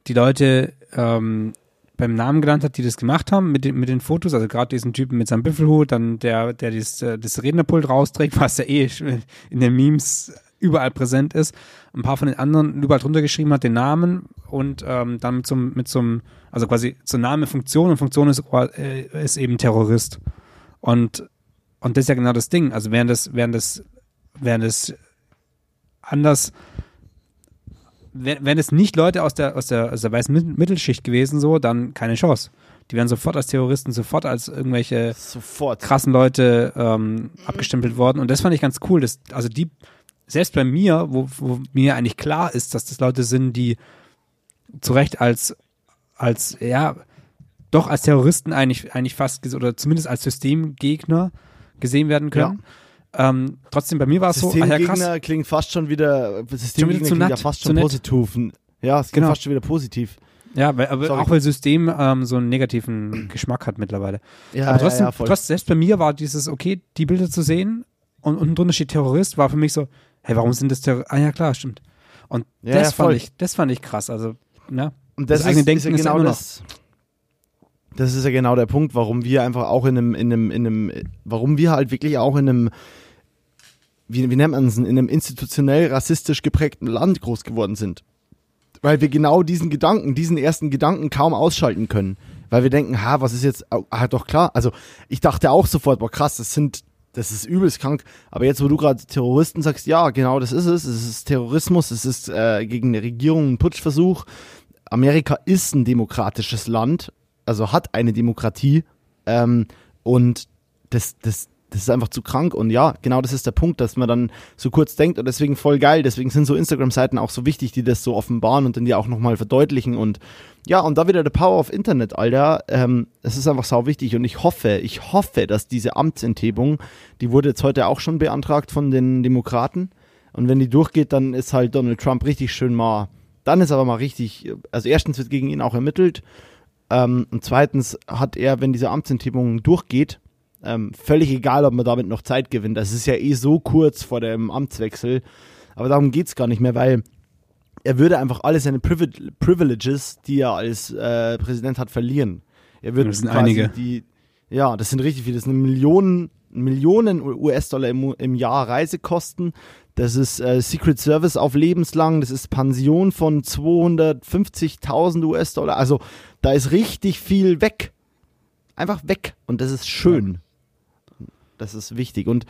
die Leute ähm, beim Namen genannt hat, die das gemacht haben mit den, mit den Fotos, also gerade diesen Typen mit seinem Büffelhut, dann der, der dieses, äh, das Rednerpult rausträgt, <laughs> was ja eh in den Memes überall präsent ist. Ein paar von den anderen überall drunter geschrieben hat, den Namen und ähm, dann mit einem- mit einem, also quasi zur Name Funktion und Funktion ist, äh, ist eben Terrorist. Und, und das ist ja genau das Ding. Also wären das, wären das, wären das anders, wär- wären es nicht Leute aus der, aus der, aus der weißen Mit- Mittelschicht gewesen, so, dann keine Chance. Die wären sofort als Terroristen, sofort als irgendwelche Sofort. krassen Leute ähm, abgestempelt worden. Und das fand ich ganz cool. Dass, also die, selbst bei mir, wo, wo mir eigentlich klar ist, dass das Leute sind, die zu Recht als, als, ja, doch als Terroristen eigentlich, eigentlich fast, oder zumindest als Systemgegner gesehen werden können. Ähm, trotzdem, bei mir war es so, ah, ja, krass. Klingt fast schon wieder, Systemgegner zu klingt ja nett, fast zu schon positiv. Ja, es klingt Genau. fast schon wieder positiv. Ja, weil, aber Sorry. auch weil System ähm, so einen negativen <clears throat> Geschmack hat mittlerweile. Ja, aber trotzdem, ja, ja, trotzdem, selbst bei mir war dieses, okay, die Bilder zu sehen und unten drunter steht Terrorist, war für mich so, hey, warum sind das Terroristen? Ah ja, klar, stimmt. Und Ja, das, ja, fand ich, das fand ich krass. Also, ne? Und das, Das eigene ist, Denken ist ja ist ja genau noch. das. Das ist ja genau der Punkt, warum wir einfach auch in einem, in einem, in einem, warum wir halt wirklich auch in einem, wie, wie nennt man es, in einem institutionell rassistisch geprägten Land groß geworden sind. Weil wir genau diesen Gedanken, diesen ersten Gedanken kaum ausschalten können. Weil wir denken, ha, was ist jetzt, ah, doch klar. Also ich dachte auch sofort, boah krass, das sind, das ist übelst krank. Aber jetzt, wo du gerade Terroristen sagst, ja, genau, das ist es. Es ist Terrorismus, es ist äh, gegen eine Regierung ein Putschversuch. Amerika ist ein demokratisches Land, also hat eine Demokratie. Ähm, und das, das, das ist einfach zu krank. Und ja, genau das ist der Punkt, dass man dann so kurz denkt und deswegen voll geil. Deswegen sind so Instagram-Seiten auch so wichtig, die das so offenbaren und dann die auch nochmal verdeutlichen. Und ja, und da wieder der Power of Internet, Alter. Ähm, es ist einfach sau wichtig und ich hoffe, ich hoffe, dass diese Amtsenthebung, die wurde jetzt heute auch schon beantragt von den Demokraten. Und wenn die durchgeht, dann ist halt Donald Trump richtig schön mal. Dann ist aber mal richtig, also erstens wird gegen ihn auch ermittelt. Ähm, und zweitens hat er, wenn diese Amtsenthebung durchgeht, ähm, völlig egal, ob man damit noch Zeit gewinnt. Das ist ja eh so kurz vor dem Amtswechsel. Aber darum geht es gar nicht mehr, weil er würde einfach alle seine Privi Privileges, die er als äh, Präsident hat, verlieren. Er wird das sind einige. die, ja, das sind richtig viele. Das sind Millionen, Millionen US-Dollar im, im Jahr Reisekosten. Das ist äh, Secret Service auf lebenslang. Das ist Pension von 250.000 US-Dollar. Also da ist richtig viel weg. Einfach weg. Und das ist schön. Das ist wichtig. Und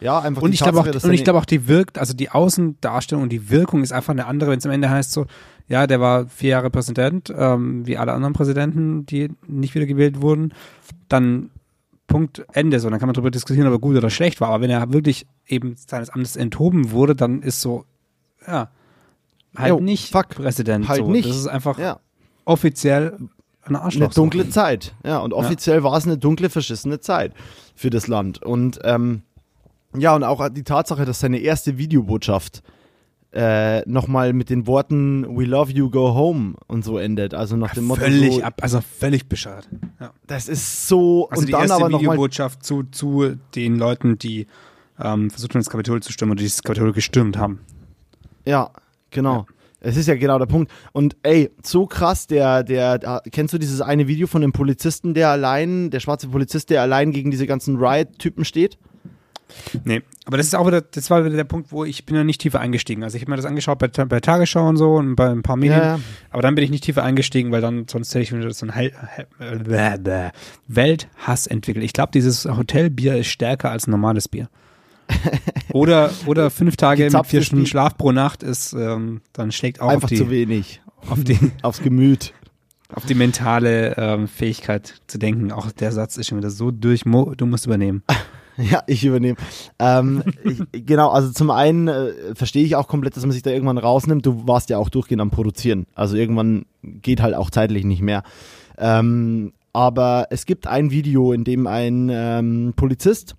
ja, einfach und ich glaube auch, und ich glaube auch die wirkt, also die Außendarstellung und die Wirkung ist einfach eine andere, wenn es am Ende heißt so, ja, der war vier Jahre Präsident, ähm, wie alle anderen Präsidenten, die nicht wieder gewählt wurden, dann Punkt Ende. So, dann kann man darüber diskutieren, ob er gut oder schlecht war. Aber wenn er wirklich eben seines Amtes enthoben wurde, dann ist so, ja, halt Jo, nicht fuck, Präsident. halt so. nicht. Das ist einfach ja, offiziell ein Arschloch. eine dunkle Zeit. Ja, und offiziell war es eine dunkle, verschissene Zeit für das Land. Und ähm, ja, und auch die Tatsache, dass seine erste Videobotschaft äh, nochmal mit den Worten We love you, go home und so endet. Also nach dem. Motto, Völlig so, ab, also völlig bescheuert. Ja. das ist so, Also und die dann erste aber Videobotschaft zu, zu den Leuten, die ähm, versucht haben, das Kapitol zu stürmen oder dieses Kapitol gestürmt haben. Ja, genau. Es ist ja genau der Punkt. Und ey, so krass, der, der, der, kennst du dieses eine Video von dem Polizisten, der allein, der schwarze Polizist, der allein gegen diese ganzen Riot-Typen steht? Nee, aber das ist auch wieder, das war wieder der Punkt, wo ich bin ja nicht tiefer eingestiegen. Also ich habe mir das angeschaut bei, bei Tagesschau und so und bei ein paar Medien, Ja, aber dann bin ich nicht tiefer eingestiegen, weil dann sonst hätte ich wieder so ein Hel Hel bäh, bäh, Welthass entwickelt. Ich glaube, dieses Hotelbier ist stärker als ein normales Bier. <laughs> Oder, oder fünf Tage mit vier Stunden. Schlaf pro Nacht ist, ähm, dann schlägt auch Einfach auf die, zu wenig. auf die, <laughs> Aufs Gemüt. auf die mentale ähm, Fähigkeit zu denken. Auch der Satz ist schon wieder so durch. Mo, du musst übernehmen. <laughs> Ja, ich übernehme. Ähm, ich, genau, also zum einen äh, verstehe ich auch komplett, dass man sich da irgendwann rausnimmt. Du warst ja auch durchgehend am Produzieren. Also irgendwann geht halt auch zeitlich nicht mehr. Ähm, aber es gibt ein Video, in dem ein ähm, Polizist,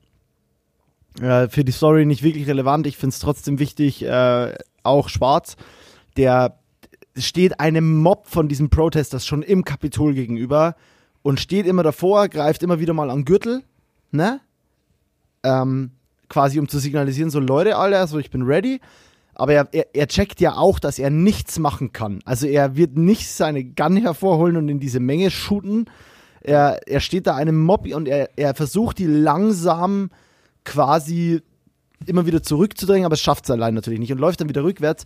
äh, für die Story nicht wirklich relevant, ich finde es trotzdem wichtig, äh, auch schwarz, der steht einem Mob von diesen Protesters schon im Kapitol gegenüber und steht immer davor, greift immer wieder mal am Gürtel, ne? ähm, quasi um zu signalisieren, so Leute, Alter, so ich bin ready. Aber er, er, er checkt ja auch, dass er nichts machen kann. Also er wird nicht seine Gun hervorholen und in diese Menge shooten. Er, er steht da einem Mob und er, er versucht die langsam quasi immer wieder zurückzudrängen, aber es schafft es allein natürlich nicht und läuft dann wieder rückwärts.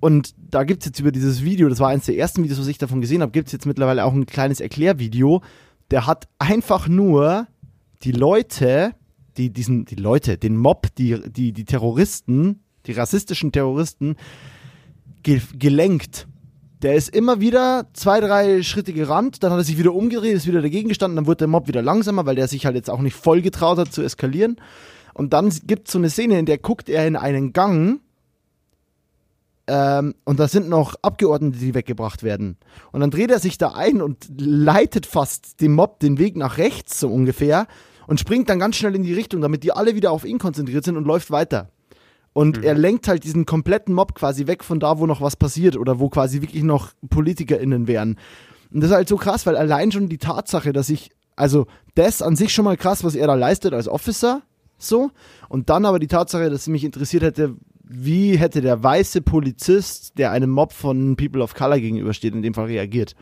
Und da gibt es jetzt über dieses Video, das war eines der ersten Videos, was ich davon gesehen habe, gibt es jetzt mittlerweile auch ein kleines Erklärvideo. Der hat einfach nur die Leute, die diesen, die Leute, den Mob, die, die, die Terroristen, die rassistischen Terroristen, ge gelenkt. Der ist immer wieder zwei, drei Schritte gerannt, dann hat er sich wieder umgedreht, ist wieder dagegen gestanden, dann wurde der Mob wieder langsamer, weil der sich halt jetzt auch nicht voll getraut hat zu eskalieren. Und dann gibt es so eine Szene, in der guckt er in einen Gang ähm, und da sind noch Abgeordnete, die weggebracht werden. Und dann dreht er sich da ein und leitet fast dem Mob den Weg nach rechts, so ungefähr, und springt dann ganz schnell in die Richtung, damit die alle wieder auf ihn konzentriert sind und läuft weiter. Und er lenkt halt diesen kompletten Mob quasi weg von da, wo noch was passiert oder wo quasi wirklich noch PolitikerInnen wären. Und das ist halt so krass, weil allein schon die Tatsache, dass ich, also das an sich schon mal krass, was er da leistet als Officer, so. Und dann aber die Tatsache, dass mich interessiert hätte, wie hätte der weiße Polizist, der einem Mob von People of Color gegenübersteht, in dem Fall reagiert.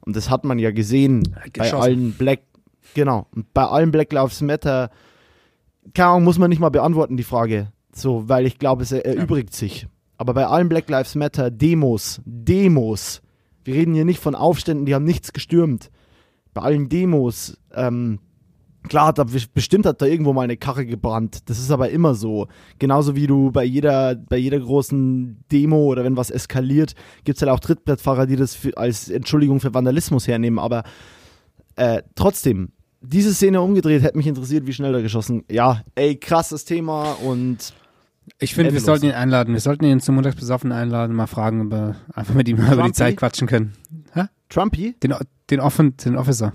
Und das hat man ja gesehen bei allen Black, genau, und bei allen Black Lives Matter, keine Ahnung, muss man nicht mal beantworten, die Frage. So, weil ich glaube, es erübrigt sich. Aber bei allen Black Lives Matter Demos, Demos, wir reden hier nicht von Aufständen, die haben nichts gestürmt. Bei allen Demos, ähm, klar, hat da, bestimmt hat da irgendwo mal eine Karre gebrannt. Das ist aber immer so. Genauso wie du bei jeder, bei jeder großen Demo oder wenn was eskaliert, gibt es halt auch Trittbrettfahrer, die das für, als Entschuldigung für Vandalismus hernehmen. Aber äh, trotzdem, diese Szene umgedreht, hätte mich interessiert, wie schnell er geschossen. Ja, ey, krasses Thema und Ich finde, wir sollten ihn einladen. Wir sollten ihn zum Montagsbesoffen einladen, mal fragen, ob wir einfach mit ihm mal über die Trumpy? Zeit quatschen können. Hä? Trumpy, Den, den, Offen, den Officer.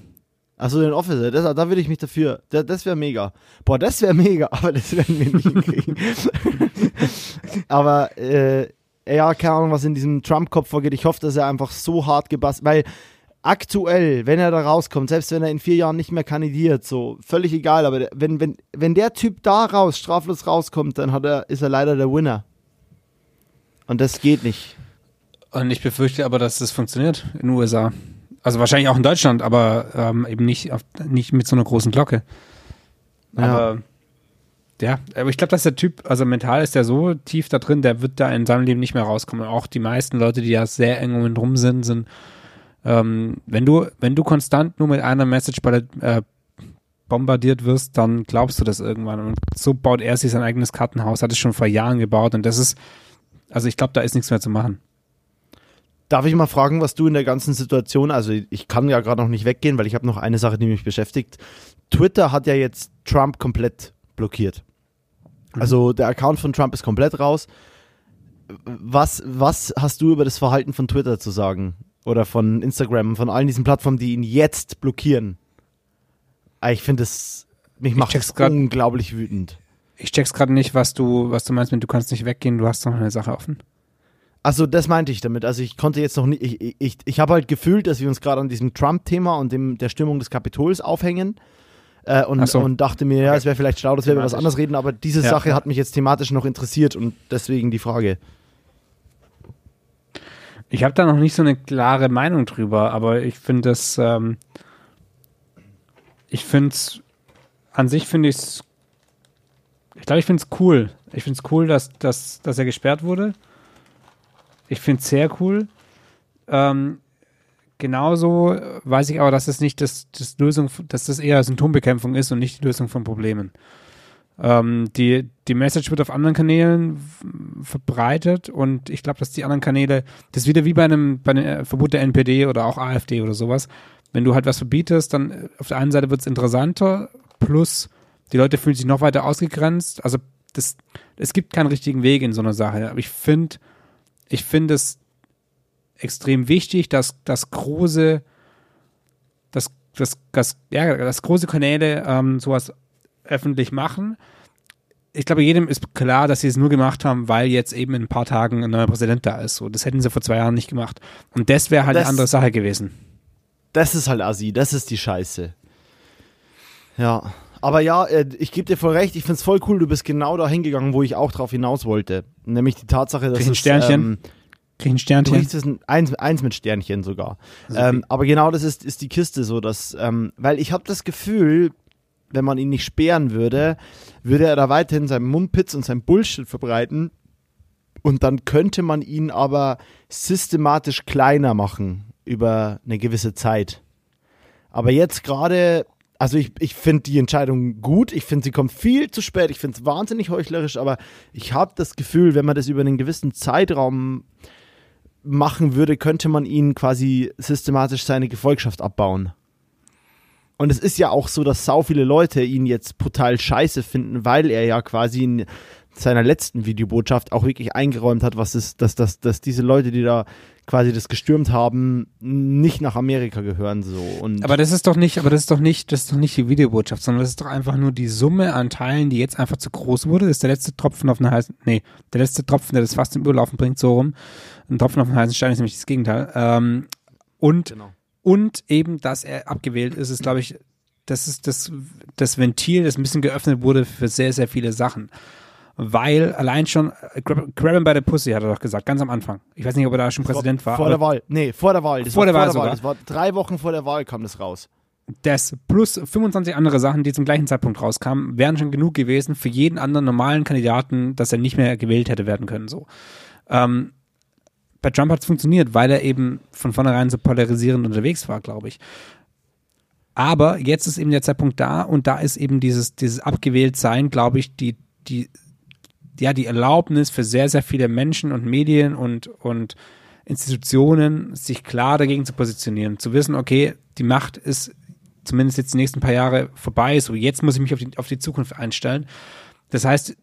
Achso, den Officer, das, da würde ich mich dafür, das, das wäre mega. Boah, das wäre mega, <laughs> aber das werden wir nicht hinkriegen. <laughs> aber, äh, ja, keine Ahnung, was in diesem Trump-Kopf vorgeht. Ich hoffe, dass er einfach so hart gebastelt, weil aktuell, wenn er da rauskommt, selbst wenn er in vier Jahren nicht mehr kandidiert, so völlig egal, aber wenn, wenn, wenn der Typ da raus, straflos rauskommt, dann hat er, ist er leider der Winner. Und das geht nicht. Und ich befürchte aber, dass das funktioniert in den USA. Also wahrscheinlich auch in Deutschland, aber ähm, eben nicht, auf, nicht mit so einer großen Glocke. Aber ja, ja aber ich glaube, dass der Typ, also mental ist der so tief da drin, der wird da in seinem Leben nicht mehr rauskommen. Auch die meisten Leute, die ja sehr eng um ihn drum sind, sind ähm, wenn du, wenn du konstant nur mit einer Message äh, bombardiert wirst, dann glaubst du das irgendwann. Und so baut er sich sein eigenes Kartenhaus, hat es schon vor Jahren gebaut und das ist, also ich glaube, da ist nichts mehr zu machen. Darf ich mal fragen, was du in der ganzen Situation, also ich kann ja gerade noch nicht weggehen, weil ich habe noch eine Sache, die mich beschäftigt. Twitter hat ja jetzt Trump komplett blockiert. Mhm. Also der Account von Trump ist komplett raus. Was, was hast du über das Verhalten von Twitter zu sagen? oder von Instagram, von allen diesen Plattformen, die ihn jetzt blockieren. Ah, ich finde es, mich macht es unglaublich wütend. Ich check's gerade nicht, was du, was du meinst, wenn du kannst nicht weggehen, du hast noch eine Sache offen. Also das meinte ich damit. Also ich konnte jetzt noch nicht, ich, ich, ich habe halt gefühlt, dass wir uns gerade an diesem Trump-Thema und dem, der Stimmung des Kapitols aufhängen. Äh, und, so. und dachte mir, ja, es wäre vielleicht schlau, dass wir über was anderes reden, aber diese ja, Sache hat mich jetzt thematisch noch interessiert und deswegen die Frage. Ich habe da noch nicht so eine klare Meinung drüber, aber ich finde das, ähm, ich finde es, an sich finde ich es, ich glaube, ich finde es cool. Ich finde es cool, dass, dass, dass er gesperrt wurde. Ich finde es sehr cool. Ähm, genauso weiß ich aber, dass es nicht das, das Lösung, dass das eher Symptombekämpfung ist und nicht die Lösung von Problemen. Ähm, die, die Message wird auf anderen Kanälen verbreitet und ich glaube, dass die anderen Kanäle, das ist wieder wie bei einem, bei einem äh, Verbot der NPD oder auch AfD oder sowas. Wenn du halt was verbietest, dann äh, auf der einen Seite wird es interessanter, plus die Leute fühlen sich noch weiter ausgegrenzt. Also das, es gibt keinen richtigen Weg in so einer Sache. Aber ich finde, ich finde es extrem wichtig, dass, dass große, dass, dass, dass, ja, dass große Kanäle ähm, sowas öffentlich machen. Ich glaube, jedem ist klar, dass sie es nur gemacht haben, weil jetzt eben in ein paar Tagen ein neuer Präsident da ist. So, das hätten sie vor zwei Jahren nicht gemacht. Und das wäre halt das, eine andere Sache gewesen. Das ist halt assi, das ist die Scheiße. Ja. Aber ja, äh, ich gebe dir voll recht, ich finde es voll cool, du bist genau da hingegangen, wo ich auch drauf hinaus wollte. Nämlich die Tatsache, dass Krieg ein Sternchen. Ähm, Krieg ein Sternchen. Du ein, eins, eins mit Sternchen sogar. Ähm, aber genau das ist, ist die Kiste so, dass, ähm, weil ich habe das Gefühl, wenn man ihn nicht sperren würde, würde er da weiterhin seinen Mumpitz und sein Bullshit verbreiten. Und dann könnte man ihn aber systematisch kleiner machen über eine gewisse Zeit. Aber jetzt gerade, also ich, ich finde die Entscheidung gut. Ich finde, sie kommt viel zu spät. Ich finde es wahnsinnig heuchlerisch, aber ich habe das Gefühl, wenn man das über einen gewissen Zeitraum machen würde, könnte man ihn quasi systematisch seine Gefolgschaft abbauen. Und es ist ja auch so, dass sau viele Leute ihn jetzt brutal scheiße finden, weil er ja quasi in seiner letzten Videobotschaft auch wirklich eingeräumt hat, was ist, dass, dass, dass diese Leute, die da quasi das gestürmt haben, nicht nach Amerika gehören so. Und aber das ist doch nicht, aber das ist doch nicht, das ist doch nicht die Videobotschaft, sondern das ist doch einfach nur die Summe an Teilen, die jetzt einfach zu groß wurde. Das ist der letzte Tropfen auf einen heißen, nee, der letzte Tropfen, der das fast im Überlaufen bringt, so rum. Ein Tropfen auf einen heißen Stein ist nämlich das Gegenteil. Ähm, und genau und eben, dass er abgewählt ist, ist, glaube ich, das ist das, das Ventil, das ein bisschen geöffnet wurde für sehr, sehr viele Sachen. Weil allein schon, äh, grab, grab him by the pussy, hat er doch gesagt, ganz am Anfang. Ich weiß nicht, ob er da schon Präsident vor, war. Vor der Wahl. Nee, vor der Wahl. Das vor der Wahl, vor der Wahl. Das war drei Wochen vor der Wahl kam das raus. Das plus 25 andere Sachen, die zum gleichen Zeitpunkt rauskamen, wären schon genug gewesen für jeden anderen normalen Kandidaten, dass er nicht mehr gewählt hätte werden können. So. Ähm, bei Trump hat es funktioniert, weil er eben von vornherein so polarisierend unterwegs war, glaube ich. Aber jetzt ist eben der Zeitpunkt da und da ist eben dieses, dieses Abgewähltsein, glaube ich, die, die, ja, die Erlaubnis für sehr, sehr viele Menschen und Medien und, und Institutionen, sich klar dagegen zu positionieren, zu wissen, okay, die Macht ist zumindest jetzt die nächsten paar Jahre vorbei, so jetzt muss ich mich auf die, auf die Zukunft einstellen. Das heißt,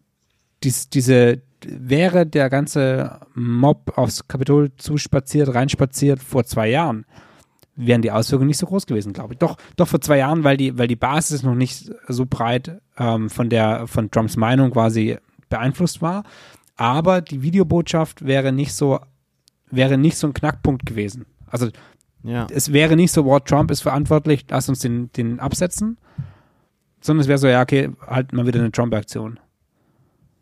dies, diese, wäre der ganze Mob aufs Kapitol zuspaziert, reinspaziert vor zwei Jahren, wären die Auswirkungen nicht so groß gewesen, glaube ich. Doch, doch vor zwei Jahren, weil die, weil die Basis noch nicht so breit ähm, von der, von Trumps Meinung quasi beeinflusst war. Aber die Videobotschaft wäre nicht so, wäre nicht so ein Knackpunkt gewesen. Also Ja. es wäre nicht so, wow, Trump ist verantwortlich, lass uns den, den absetzen, sondern es wäre so, ja, okay, halt mal wieder eine Trump-Aktion.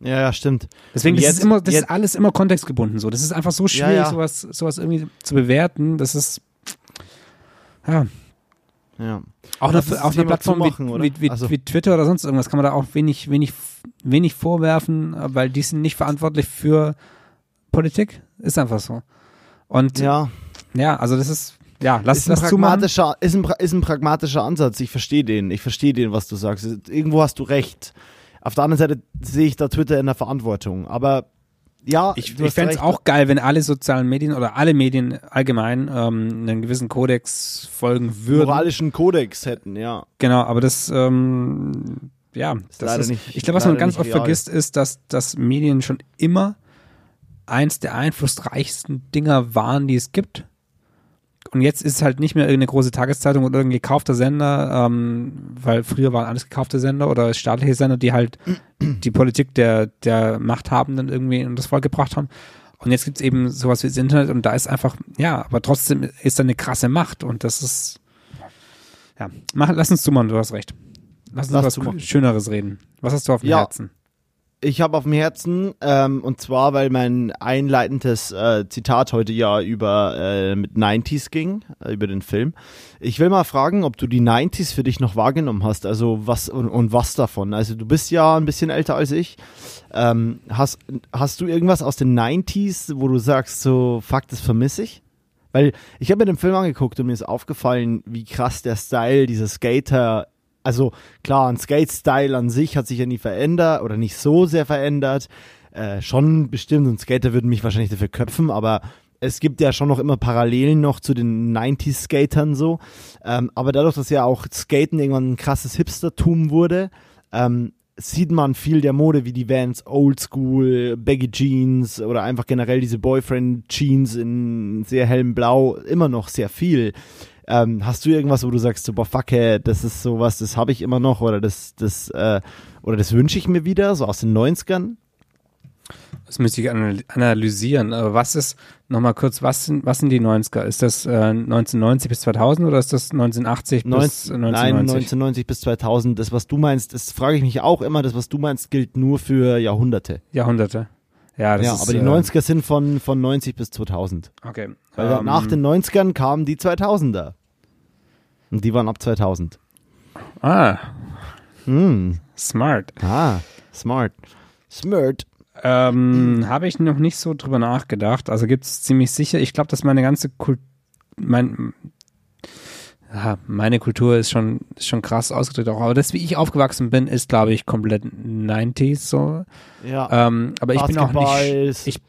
Ja, ja, stimmt. Deswegen, Und das jetzt- ist immer, das jetzt- ist alles immer kontextgebunden so. Das ist einfach so schwierig, ja. sowas, sowas irgendwie zu bewerten. Das ist, ja, Ja. auch Lass eine, einer Thema Plattform zumachen, wie, oder? wie, wie, Also- wie Twitter oder sonst irgendwas kann man da auch wenig, wenig, wenig vorwerfen, weil die sind nicht verantwortlich für Politik. Ist einfach so. Und ja, Ja, also das ist, ja, lass ist ein, das zumachen. pragmatischer, ist, ein, ist ein pragmatischer Ansatz. Ich verstehe den. Ich verstehe den, was du sagst. Irgendwo hast du recht. Auf der anderen Seite sehe ich da Twitter in der Verantwortung. Aber ja, Ich, ich fände es auch geil, wenn alle sozialen Medien oder alle Medien allgemein ähm, einen gewissen Kodex folgen würden. moralischen Kodex hätten, ja. Genau, aber das, ähm, ja, das leider ist, nicht- ich glaube, was man ganz oft real. vergisst, ist, dass, dass Medien schon immer eins der einflussreichsten Dinger waren, die es gibt. Und jetzt ist es halt nicht mehr irgendeine große Tageszeitung oder irgendein gekaufter Sender, ähm, weil früher waren alles gekaufte Sender oder staatliche Sender, die halt die Politik der, der Machthabenden irgendwie in das Volk gebracht haben. Und jetzt gibt's eben sowas wie das Internet und da ist einfach, ja, aber trotzdem ist da eine krasse Macht und das ist, ja, mach, lass uns zumachen, du hast recht. Lass uns Lass was. Schöneres reden. Was hast du auf dem Ja. Herzen? Ich habe auf dem Herzen, ähm, und zwar, weil mein einleitendes äh, Zitat heute ja über äh, mit 90s ging, äh, über den Film. Ich will mal fragen, ob du die 90s für dich noch wahrgenommen hast, also was und, und was davon. Also du bist ja ein bisschen älter als ich. Ähm, hast, hast du irgendwas aus den 90s, wo du sagst, so, fuck, das vermisse ich? Weil ich habe mir den Film angeguckt und mir ist aufgefallen, wie krass der Style dieser Skater also klar, ein Skate-Style an sich hat sich ja nie verändert oder nicht so sehr verändert. Äh, schon bestimmt, und Skater würden mich wahrscheinlich dafür köpfen, aber es gibt ja schon noch immer Parallelen noch zu den 90s-Skatern so. Ähm, aber dadurch, dass ja auch Skaten irgendwann ein krasses Hipstertum wurde, ähm, sieht man viel der Mode wie die Vans Oldschool, Baggy Jeans oder einfach generell diese Boyfriend Jeans in sehr hellem Blau immer noch sehr viel. Ähm, hast du irgendwas, wo du sagst, so, boah, fuck, ey, das ist sowas, das habe ich immer noch oder das, das, äh, oder das wünsche ich mir wieder, so aus den 90ern? Das müsste ich anal- analysieren. Aber was ist, nochmal kurz, was sind, was sind die 90er? Ist das äh, 1990 bis 2000 oder ist das 1980 bis 19, 1990? Nein, 1990 bis 2000. Das, was du meinst, das frage ich mich auch immer, das, was du meinst, gilt nur für Jahrhunderte. Jahrhunderte. Ja, das ja, ist, aber die äh, 90er sind von, von 90 bis 2000. Okay. Weil ähm, nach den 90ern kamen die 2000er. Und die waren ab 2000. Ah, Hm. smart. Ah, smart. Smart. Ähm, Habe ich noch nicht so drüber nachgedacht. Also gibt es ziemlich sicher. Ich glaube, dass meine ganze Kultur, mein, ja, meine Kultur ist schon, ist schon krass ausgedrückt auch. Aber das, wie ich aufgewachsen bin, ist, glaube ich, komplett 90s so. Ja. Ähm, aber ich bin auch nicht, ich,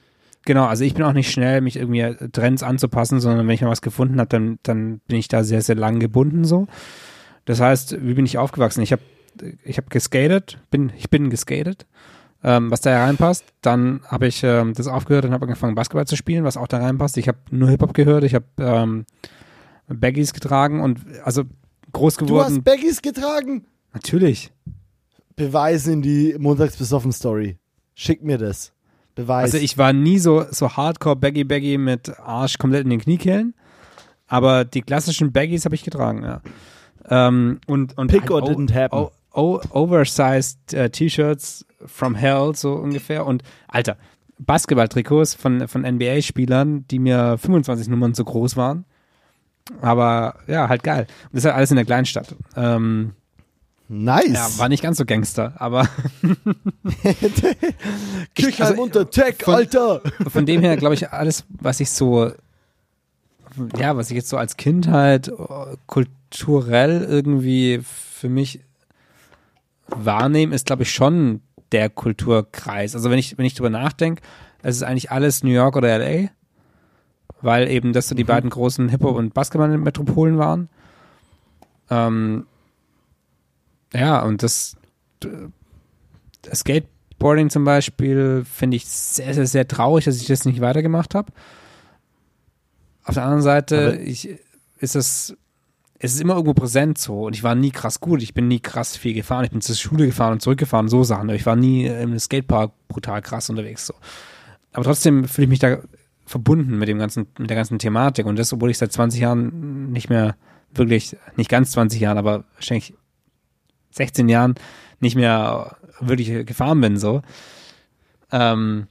genau, also ich bin auch nicht schnell, mich irgendwie Trends anzupassen, sondern wenn ich mal was gefunden habe, dann, dann bin ich da sehr, sehr lang gebunden so. Das heißt, wie bin ich aufgewachsen? Ich habe ich hab geskatet, bin, ich bin geskatet, ähm, was da reinpasst. Dann habe ich ähm, das aufgehört und habe angefangen, Basketball zu spielen, was auch da reinpasst. Ich habe nur Hip-Hop gehört, ich habe ähm, Baggies getragen und also groß Du geworden. hast Baggies getragen. Natürlich. Beweis in die Montags besoffen Story. Schick mir das. Beweis. Also ich war nie so, so hardcore Baggy Baggy mit Arsch komplett in den Kniekehlen. Aber die klassischen Baggies habe ich getragen, ja. Ähm, und, und Pick or halt didn't happen. oversized äh, T-Shirts from hell, so ungefähr. Und Alter, Basketball-Trikots von, von NBA-Spielern, die mir 25 Nummern zu groß waren. Aber ja, halt geil. Und das ist halt alles in der Kleinstadt. Ähm, nice. ja, war nicht ganz so Gangster, aber <laughs> Kirchheim also, unter Tech, von- Alter. von dem her glaube ich alles, was ich so, ja, was ich jetzt so als Kindheit äh, kulturell irgendwie für mich wahrnehme, ist glaube ich schon der Kulturkreis. Also wenn ich wenn ich drüber nachdenke, es ist eigentlich alles New York oder LA, weil eben das so die beiden großen Hip Hop und Basketball-Metropolen waren. Ähm, ja und das äh, Skateboarding zum Beispiel finde ich sehr, sehr, sehr traurig, dass ich das nicht weitergemacht habe. Auf der anderen Seite, ich, ist es, es ist immer irgendwo präsent so und ich war nie krass gut, ich bin nie krass viel gefahren, ich bin zur Schule gefahren und zurückgefahren, so Sachen, ich war nie im Skatepark brutal krass unterwegs so. Aber trotzdem fühle ich mich da verbunden mit dem ganzen, mit der ganzen Thematik und das, obwohl ich seit 20 Jahren nicht mehr wirklich, nicht ganz 20 Jahren, aber wahrscheinlich 16 Jahren nicht mehr wirklich gefahren bin, so. Ähm,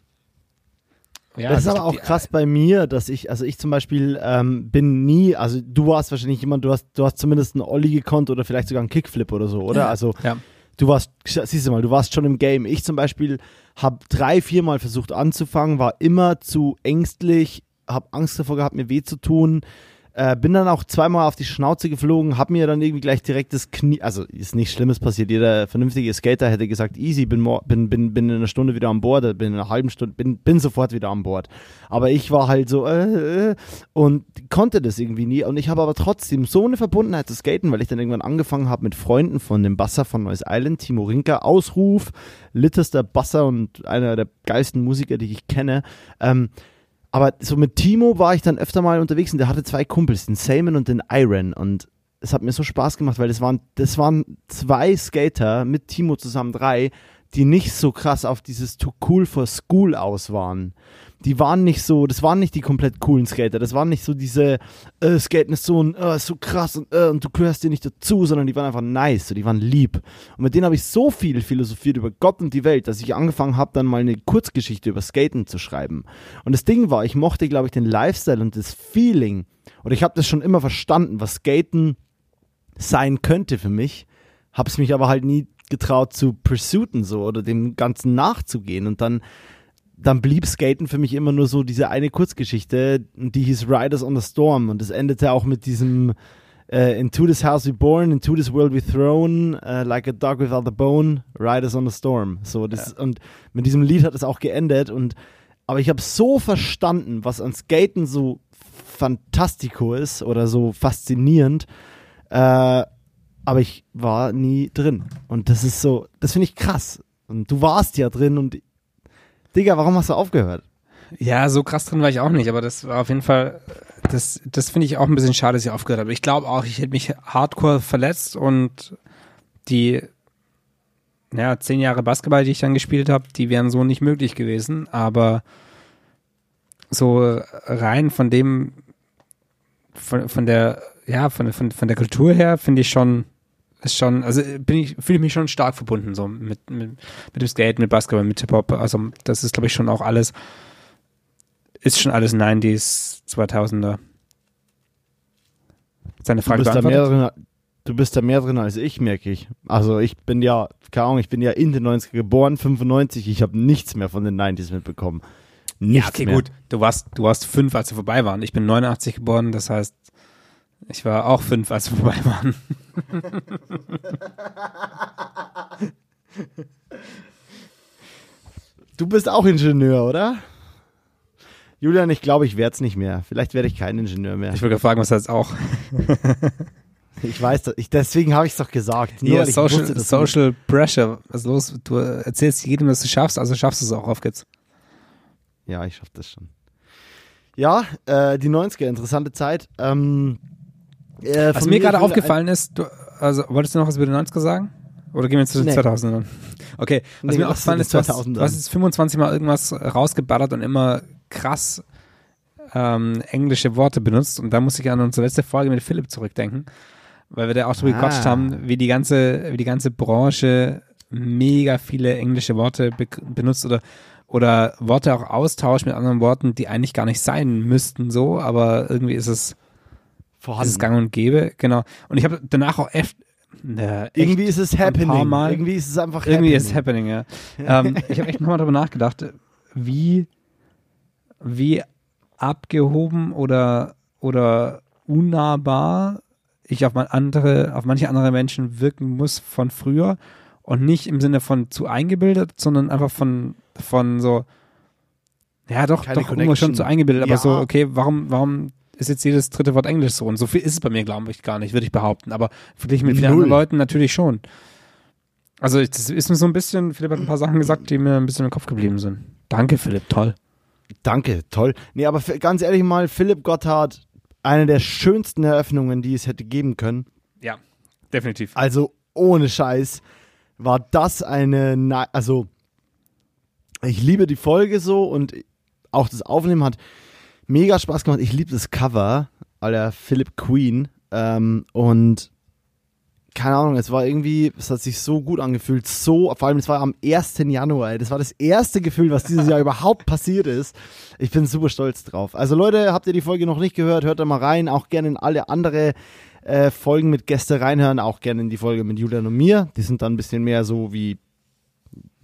ja, das ist aber auch krass bei mir, dass ich, also ich zum Beispiel ähm, bin nie, also du warst wahrscheinlich jemand, du hast, du hast zumindest einen Olli gekonnt oder vielleicht sogar einen Kickflip oder so, oder? Ja, also ja. du warst, siehst du mal, du warst schon im Game. Ich zum Beispiel habe drei, viermal versucht anzufangen, war immer zu ängstlich, habe Angst davor gehabt, mir weh zu tun. Äh, bin dann auch zweimal auf die Schnauze geflogen, hab mir dann irgendwie gleich direkt das Knie, also ist nichts Schlimmes passiert. Jeder vernünftige Skater hätte gesagt, easy, bin, bin, bin, bin in einer Stunde wieder an Bord, bin in einer halben Stunde, bin, bin sofort wieder an Bord. Aber ich war halt so, äh, äh, und konnte das irgendwie nie. Und ich habe aber trotzdem so eine Verbundenheit zu skaten, weil ich dann irgendwann angefangen habe mit Freunden von dem Basser von Neues Island, Timo Rinker, Ausruf, littester Basser und einer der geilsten Musiker, die ich kenne. Ähm, aber so mit Timo war ich dann öfter mal unterwegs und der hatte zwei Kumpels, den Simon und den Iron. Und es hat mir so Spaß gemacht, weil das waren, das waren zwei Skater mit Timo zusammen drei, die nicht so krass auf dieses Too Cool for School aus waren die waren nicht so, das waren nicht die komplett coolen Skater, das waren nicht so diese, äh, Skaten ist so, äh, so krass und, äh, und du gehörst dir nicht dazu, sondern die waren einfach nice, so, die waren lieb. Und mit denen habe ich so viel philosophiert über Gott und die Welt, dass ich angefangen habe, dann mal eine Kurzgeschichte über Skaten zu schreiben. Und das Ding war, ich mochte, glaube ich, den Lifestyle und das Feeling, oder ich habe das schon immer verstanden, was Skaten sein könnte für mich, habe es mich aber halt nie getraut zu pursuiten so oder dem Ganzen nachzugehen und dann dann blieb Skaten für mich immer nur so diese eine Kurzgeschichte, die hieß Riders on the Storm und es endete auch mit diesem uh, Into this house we born, into this world we thrown, uh, like a dog without a bone, Riders on the Storm. So das ja. und mit diesem Lied hat es auch geendet und aber ich habe so verstanden, was an Skaten so fantastico ist oder so faszinierend. Äh, aber ich war nie drin und das ist so, das finde ich krass. Und du warst ja drin und Digga, warum hast du aufgehört? Ja, so krass drin war ich auch nicht, aber das war auf jeden Fall, das, das finde ich auch ein bisschen schade, dass ich aufgehört habe. Ich glaube auch, ich hätte mich hardcore verletzt und die ja, zehn Jahre Basketball, die ich dann gespielt habe, die wären so nicht möglich gewesen, aber so rein von dem, von, von der, ja, von, von, von der Kultur her finde ich schon, ist schon, also bin ich, fühle mich schon stark verbunden, so mit, mit, mit dem Skate, mit Basketball, mit Hip-Hop. Also das ist, glaube ich, schon auch alles, ist schon alles 90s, 2000er. Seine Frage du bist, da mehr drin, du bist da mehr drin als ich, merke ich. Also ich bin ja, keine Ahnung, ich bin ja in den 90er geboren, 95, ich habe nichts mehr von den 90s mitbekommen. Nichts ja, okay, mehr. gut. Du warst, du warst fünf, als sie vorbei waren. Ich bin 89 geboren, das heißt, ich war auch fünf, als wir vorbei waren. Du bist auch Ingenieur, oder? Julian, ich glaube, ich werde es nicht mehr. Vielleicht werde ich kein Ingenieur mehr. Ich wollte fragen, was heißt auch? <laughs> ich weiß, ich, deswegen habe ich es doch gesagt. Nur, ja, Social, wusste, Social Pressure. Was ist los? Du erzählst jedem, dass du schaffst, also schaffst du es auch. Auf geht's. Ja, ich schaffe das schon. Ja, äh, die 90er, interessante Zeit. Ähm, äh, was mir gerade aufgefallen ist, du, also wolltest du noch was über die 90er sagen? Oder gehen wir jetzt zu den nee. 2000ern? Okay, was nee, mir aufgefallen ist, du hast, du hast jetzt 25 Mal irgendwas rausgeballert und immer krass ähm, englische Worte benutzt. Und da muss ich an unsere letzte Folge mit Philipp zurückdenken, weil wir da auch drüber ah. gequatscht haben, wie die ganze, wie die ganze Branche mega viele englische Worte be benutzt oder oder Worte auch austauscht mit anderen Worten, die eigentlich gar nicht sein müssten so, aber irgendwie ist es vorhanden. Ist es gang und gäbe, genau. Und ich habe danach auch echt, äh, irgendwie ist es happening. Mal, irgendwie ist es einfach irgendwie happening. Irgendwie ist es happening, ja. ähm, ich habe echt nochmal darüber nachgedacht, wie, wie abgehoben oder, oder unnahbar ich auf, andere, auf manche andere Menschen wirken muss von früher und nicht im Sinne von zu eingebildet, sondern einfach von, von so, ja doch, Keine doch irgendwo schon zu eingebildet, ja. aber so, okay, warum, warum ist jetzt jedes dritte Wort Englisch so. Und so viel ist es bei mir, glaube ich, gar nicht, würde ich behaupten. Aber verglichen mit vielen anderen Leuten natürlich schon. Also, das ist mir so ein bisschen, Philipp hat ein paar Sachen gesagt, die mir ein bisschen im Kopf geblieben sind. Danke, Philipp, toll. Danke, toll. Nee, aber ganz ehrlich mal, Philipp Gotthard, eine der schönsten Eröffnungen, die es hätte geben können. Ja, definitiv. Also ohne Scheiß war das eine, Na also ich liebe die Folge so und auch das Aufnehmen hat mega Spaß gemacht. Ich liebe das Cover aller Philip Queen ähm, und keine Ahnung, es war irgendwie, es hat sich so gut angefühlt, so, vor allem es war am 1. Januar, das war das erste Gefühl, was dieses Jahr <laughs> überhaupt passiert ist. Ich bin super stolz drauf. Also Leute, habt ihr die Folge noch nicht gehört, hört da mal rein, auch gerne in alle andere äh, Folgen mit Gäste reinhören, auch gerne in die Folge mit Julian und mir. Die sind dann ein bisschen mehr so wie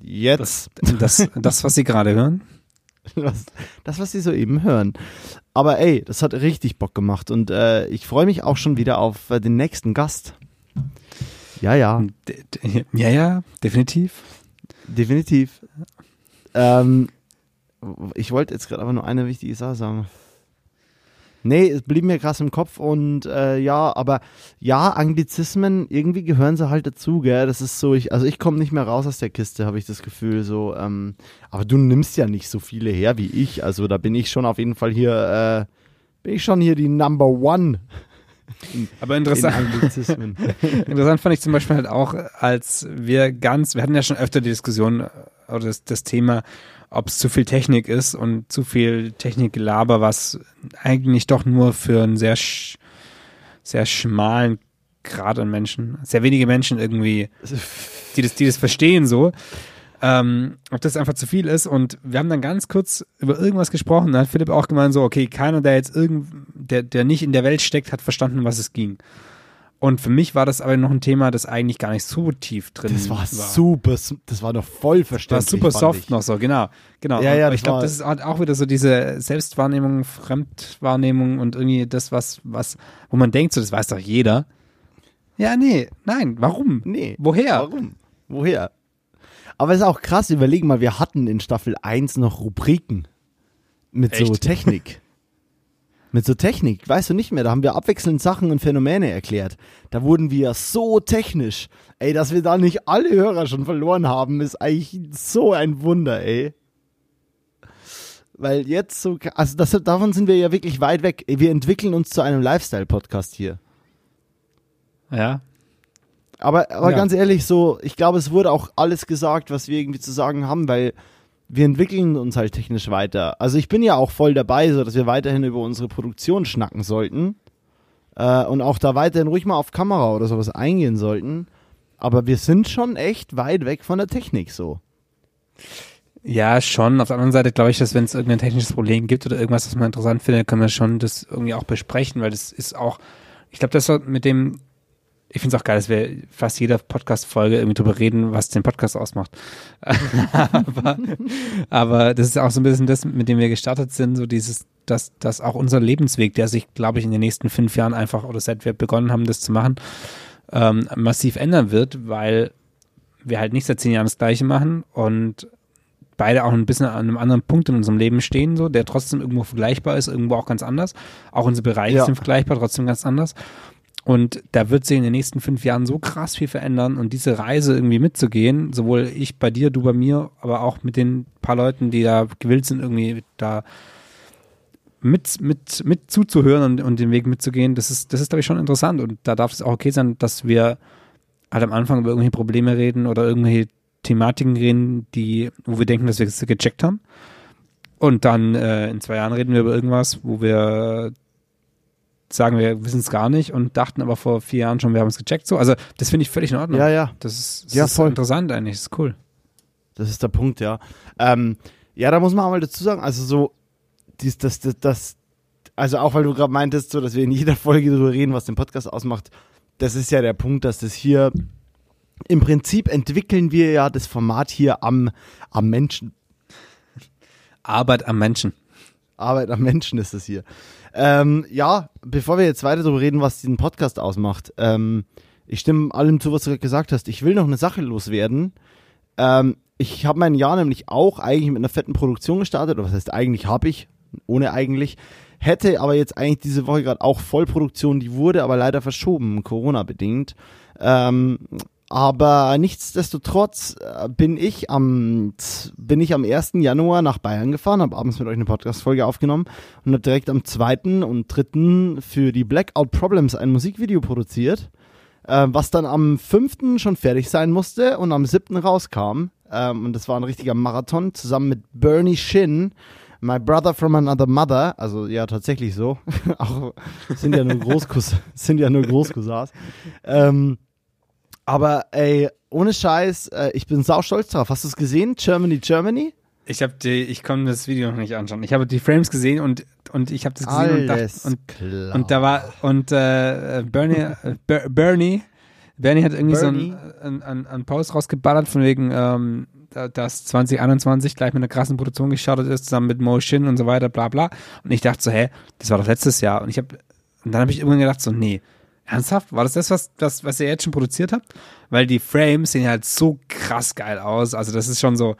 jetzt. Das, das, das was Sie gerade hören? Das, das, was Sie soeben hören. Aber ey, das hat richtig Bock gemacht und äh, ich freue mich auch schon wieder auf äh, den nächsten Gast. Ja, ja. Ja, ja, definitiv. Definitiv. Ähm, ich wollte jetzt gerade aber nur eine wichtige Sache sagen. Nee, es blieb mir krass im Kopf und äh, ja, aber ja, Anglizismen, irgendwie gehören sie halt dazu, gell? Das ist so, ich, also ich komme nicht mehr raus aus der Kiste, habe ich das Gefühl, so, ähm, aber du nimmst ja nicht so viele her wie ich, also da bin ich schon auf jeden Fall hier, äh, bin ich schon hier die Number One. In, aber interessant, <laughs> interessant fand ich zum Beispiel halt auch, als wir ganz, wir hatten ja schon öfter die Diskussion äh, oder das, das Thema, ob es zu viel Technik ist und zu viel Technikgelaber, was eigentlich doch nur für einen sehr, sehr schmalen Grad an Menschen, sehr wenige Menschen irgendwie, die das, die das verstehen so, ähm, ob das einfach zu viel ist. Und wir haben dann ganz kurz über irgendwas gesprochen. Da hat Philipp auch gemeint so, okay, keiner, der jetzt irgend, der, der nicht in der Welt steckt, hat verstanden, was es ging. Und für mich war das aber noch ein Thema, das eigentlich gar nicht so tief drin das war. Das war super, das war noch voll verständlich. Das war super soft ich. noch so, genau. genau. Ja, ja, ich glaube, das ist auch wieder so diese Selbstwahrnehmung, Fremdwahrnehmung und irgendwie das, was, was, wo man denkt, so, das weiß doch jeder. Ja, nee, nein, warum? Nee. Woher? Warum? Woher? Aber es ist auch krass, überlegen mal, wir hatten in Staffel 1 noch Rubriken mit Echt? so Technik. <laughs> Mit so Technik, weißt du nicht mehr, da haben wir abwechselnd Sachen und Phänomene erklärt. Da wurden wir so technisch. Ey, dass wir da nicht alle Hörer schon verloren haben, ist eigentlich so ein Wunder, ey. Weil jetzt so, also das, davon sind wir ja wirklich weit weg. Wir entwickeln uns zu einem Lifestyle-Podcast hier. Ja. Aber, aber ja. ganz ehrlich, so, ich glaube, es wurde auch alles gesagt, was wir irgendwie zu sagen haben, weil wir entwickeln uns halt technisch weiter. Also ich bin ja auch voll dabei, so dass wir weiterhin über unsere Produktion schnacken sollten äh, und auch da weiterhin ruhig mal auf Kamera oder sowas eingehen sollten. Aber wir sind schon echt weit weg von der Technik so. Ja, schon. Auf der anderen Seite glaube ich, dass wenn es irgendein technisches Problem gibt oder irgendwas, was man interessant findet, können wir schon das irgendwie auch besprechen, weil das ist auch, ich glaube, das mit dem ich finde es auch geil, dass wir fast jeder Podcast-Folge irgendwie drüber reden, was den Podcast ausmacht. <laughs> aber, aber das ist auch so ein bisschen das, mit dem wir gestartet sind, so dieses, dass, dass auch unser Lebensweg, der sich, glaube ich, in den nächsten fünf Jahren einfach, oder seit wir begonnen haben, das zu machen, ähm, massiv ändern wird, weil wir halt nicht seit zehn Jahren das Gleiche machen und beide auch ein bisschen an einem anderen Punkt in unserem Leben stehen, so, der trotzdem irgendwo vergleichbar ist, irgendwo auch ganz anders. Auch unsere Bereiche ja. sind vergleichbar, trotzdem ganz anders. Und da wird sich in den nächsten fünf Jahren so krass viel verändern und diese Reise irgendwie mitzugehen, sowohl ich bei dir, du bei mir, aber auch mit den paar Leuten, die da gewillt sind, irgendwie da mit, mit, mit zuzuhören und, und den Weg mitzugehen, das ist, das ist, glaube ich, schon interessant. Und da darf es auch okay sein, dass wir halt am Anfang über irgendwelche Probleme reden oder irgendwelche Thematiken reden, die, wo wir denken, dass wir es gecheckt haben. Und dann äh, in zwei Jahren reden wir über irgendwas, wo wir sagen wir wissen es gar nicht und dachten aber vor vier Jahren schon, wir haben es gecheckt. So, also das finde ich völlig in Ordnung. Ja, ja. Das ist, das ja, ist voll. interessant eigentlich, das ist cool. Das ist der Punkt, ja. Ähm, ja, da muss man auch mal dazu sagen, also so, dies, das, das, das, also auch weil du gerade meintest, so, dass wir in jeder Folge darüber reden, was den Podcast ausmacht, das ist ja der Punkt, dass das hier im Prinzip entwickeln wir ja das Format hier am, am Menschen. Arbeit am Menschen. Arbeit am Menschen ist es hier. Ähm, ja, bevor wir jetzt weiter darüber reden, was diesen Podcast ausmacht, ähm, ich stimme allem zu, was du gesagt hast. Ich will noch eine Sache loswerden. Ähm, ich habe mein Jahr nämlich auch eigentlich mit einer fetten Produktion gestartet, oder was heißt eigentlich habe ich, ohne eigentlich. Hätte aber jetzt eigentlich diese Woche gerade auch Vollproduktion, die wurde aber leider verschoben, Corona-bedingt. Ähm, aber nichtsdestotrotz äh, bin ich am bin ich am 1. Januar nach Bayern gefahren, habe abends mit euch eine Podcast-Folge aufgenommen und habe direkt am 2. und 3. für die Blackout Problems ein Musikvideo produziert, äh, was dann am 5. schon fertig sein musste und am 7. rauskam. Ähm, und das war ein richtiger Marathon zusammen mit Bernie Shin. My Brother from Another Mother, also ja tatsächlich so, <laughs> auch sind ja nur Großcous <laughs> sind ja nur Großcousins. Ähm, aber ey, ohne Scheiß, äh, ich bin sau stolz drauf. Hast du es gesehen? Germany, Germany? Ich habe die, ich konnte das Video noch nicht anschauen. Ich habe die Frames gesehen und und ich habe das gesehen Alles und dachte, und, und da war und äh, Bernie äh, Ber- Bernie Bernie hat irgendwie Bernie. so einen ein, ein Post rausgeballert von wegen ähm, da- dass 2021 gleich mit einer krassen Produktion gestartet ist zusammen mit Motion und so weiter bla bla und ich dachte so hä das war doch letztes Jahr und ich habe und dann habe ich irgendwann gedacht so nee ernsthaft war das das was das was ihr jetzt schon produziert habt weil die Frames sehen halt so krass geil aus also das ist schon so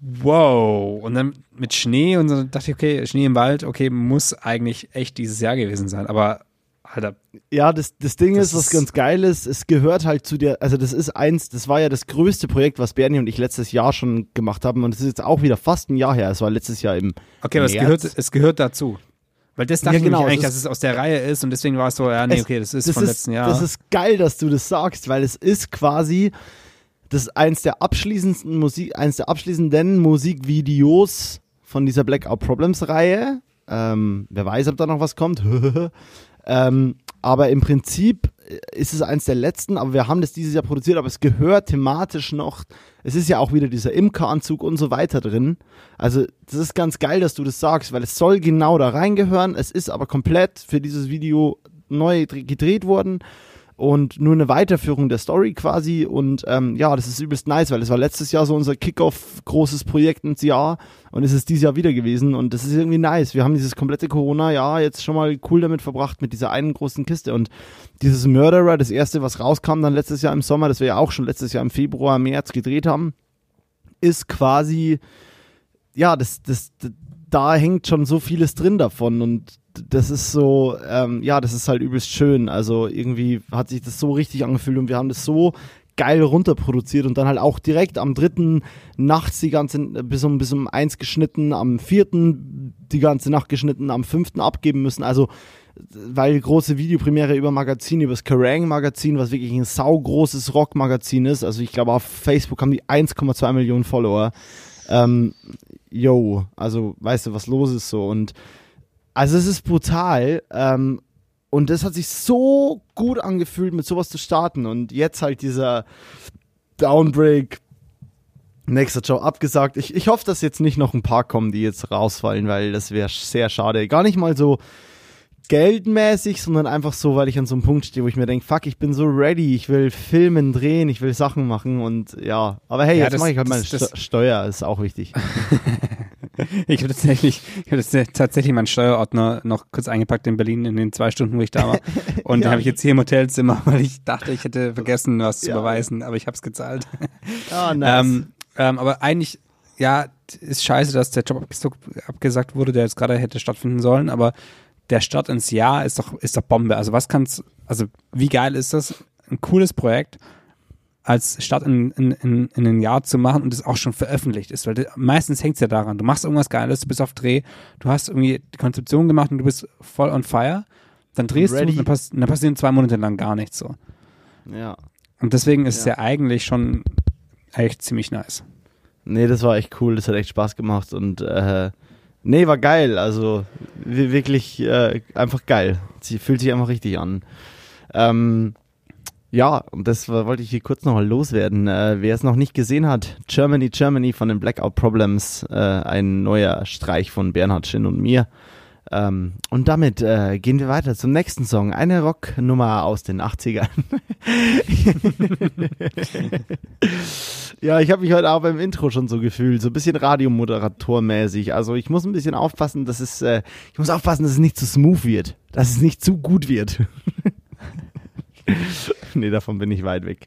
wow. Und dann mit Schnee und so dachte ich, okay, Schnee im Wald, okay, muss eigentlich echt dieses Jahr gewesen sein. Aber, Alter, Ja, das, das Ding Das ist, was ist- ganz geil ist, es gehört halt zu der, also das ist eins, das war ja das größte Projekt, was Bernie und ich letztes Jahr schon gemacht haben und es ist jetzt auch wieder fast ein Jahr her, es war letztes Jahr im okay, aber es März. gehört, es gehört dazu. Weil das dachte Ja, genau, ich eigentlich, es dass es aus der Reihe ist und deswegen war es so, ja, nee, Es- okay, das ist das vom ist, letzten Jahr. Das ist geil, dass du das sagst, weil es ist quasi das eins der abschließendsten Musik, eins der abschließenden Musikvideos von dieser Blackout Problems Reihe. Ähm, wer weiß, ob da noch was kommt. <laughs> ähm, aber im Prinzip ist es eins der letzten, aber wir haben das dieses Jahr produziert, aber es gehört thematisch noch, es ist ja auch wieder dieser Imkeranzug und so weiter drin. Also das ist ganz geil, dass du das sagst, weil es soll genau da reingehören, es ist aber komplett für dieses Video neu dr- gedreht worden und nur eine Weiterführung der Story quasi und ähm, ja, das ist übelst nice, weil es war letztes Jahr so unser Kickoff großes Projekt ins Jahr und es ist dieses Jahr wieder gewesen und das ist irgendwie nice. Wir haben dieses komplette Corona-Jahr jetzt schon mal cool damit verbracht mit dieser einen großen Kiste und dieses Murderer, das erste, was rauskam dann letztes Jahr im Sommer, das wir ja auch schon letztes Jahr im Februar, März gedreht haben, ist quasi ja, das, das, d- da hängt schon so vieles drin davon und das ist so, ähm, ja, das ist halt übelst schön. Also irgendwie hat sich das so richtig angefühlt und wir haben das so geil runterproduziert und dann halt auch direkt am dritten nachts die ganze, bis um, bis um eins geschnitten, am vierten die ganze Nacht geschnitten, am fünften abgeben müssen. Also weil große Videopremiere über Magazin, über das Kerrang Magazin, was wirklich ein saugroßes Rockmagazin ist. Also ich glaube auf Facebook haben die 1,2 Millionen Follower. Ähm, yo, also weißt du, was los ist so und also es ist brutal ähm, und das hat sich so gut angefühlt, mit sowas zu starten und jetzt halt dieser Downbreak, nächster Job abgesagt. Ich, ich hoffe, dass jetzt nicht noch ein paar kommen, die jetzt rausfallen, weil das wäre sehr schade. Gar nicht mal so geldmäßig, sondern einfach so, weil ich an so einem Punkt stehe, wo ich mir denke, fuck, ich bin so ready, ich will filmen, drehen, ich will Sachen machen und ja, aber hey, Ja, jetzt das- mache ich halt meine das- das- Ste Steuer, ist auch wichtig. <laughs> <laughs> ich habe tatsächlich, ich habe tatsächlich meinen Steuerordner noch kurz eingepackt in Berlin in den zwei Stunden, wo ich da war. <laughs> Und Ja. den habe ich jetzt hier im Hotelzimmer, weil ich dachte, ich hätte vergessen, was zu Ja. überweisen, aber ich habe es gezahlt. Ah, nice. Ähm, ähm, aber eigentlich, ja, ist scheiße, dass der Job abgesagt wurde, der jetzt gerade hätte stattfinden sollen, aber der Start ins Jahr ist doch, ist doch Bombe. Also was kann's, also wie geil ist das? Ein cooles Projekt als Start in, in, in, in ein Jahr zu machen und es auch schon veröffentlicht ist, weil du, meistens hängt es ja daran. Du machst irgendwas Geiles, du bist auf Dreh, du hast irgendwie die Konzeption gemacht und du bist voll on fire, dann drehst Ready. du und dann, pass, dann passieren zwei Monate lang gar nichts so. ja. Und deswegen ist es Ja. ja eigentlich schon echt ziemlich nice. Nee, das war echt cool, das hat echt Spaß gemacht und äh, nee, war geil, also wi- wirklich äh, einfach geil. Sie fühlt sich einfach richtig an. Ähm, ja, und das wollte ich hier kurz nochmal loswerden. Äh, wer es noch nicht gesehen hat, Germany, Germany von den Blackout Problems, äh, ein neuer Streich von Bernhard Schinn und mir. Ähm, und damit äh, gehen wir weiter zum nächsten Song. Eine Rocknummer aus den 80ern. <laughs> ja, ich habe mich heute auch beim Intro schon so gefühlt, so ein bisschen Radiomoderatormäßig. Also ich muss ein bisschen aufpassen, dass es, äh, ich muss aufpassen, dass es nicht zu smooth wird, dass es nicht zu gut wird. <laughs> nee, davon bin ich weit weg.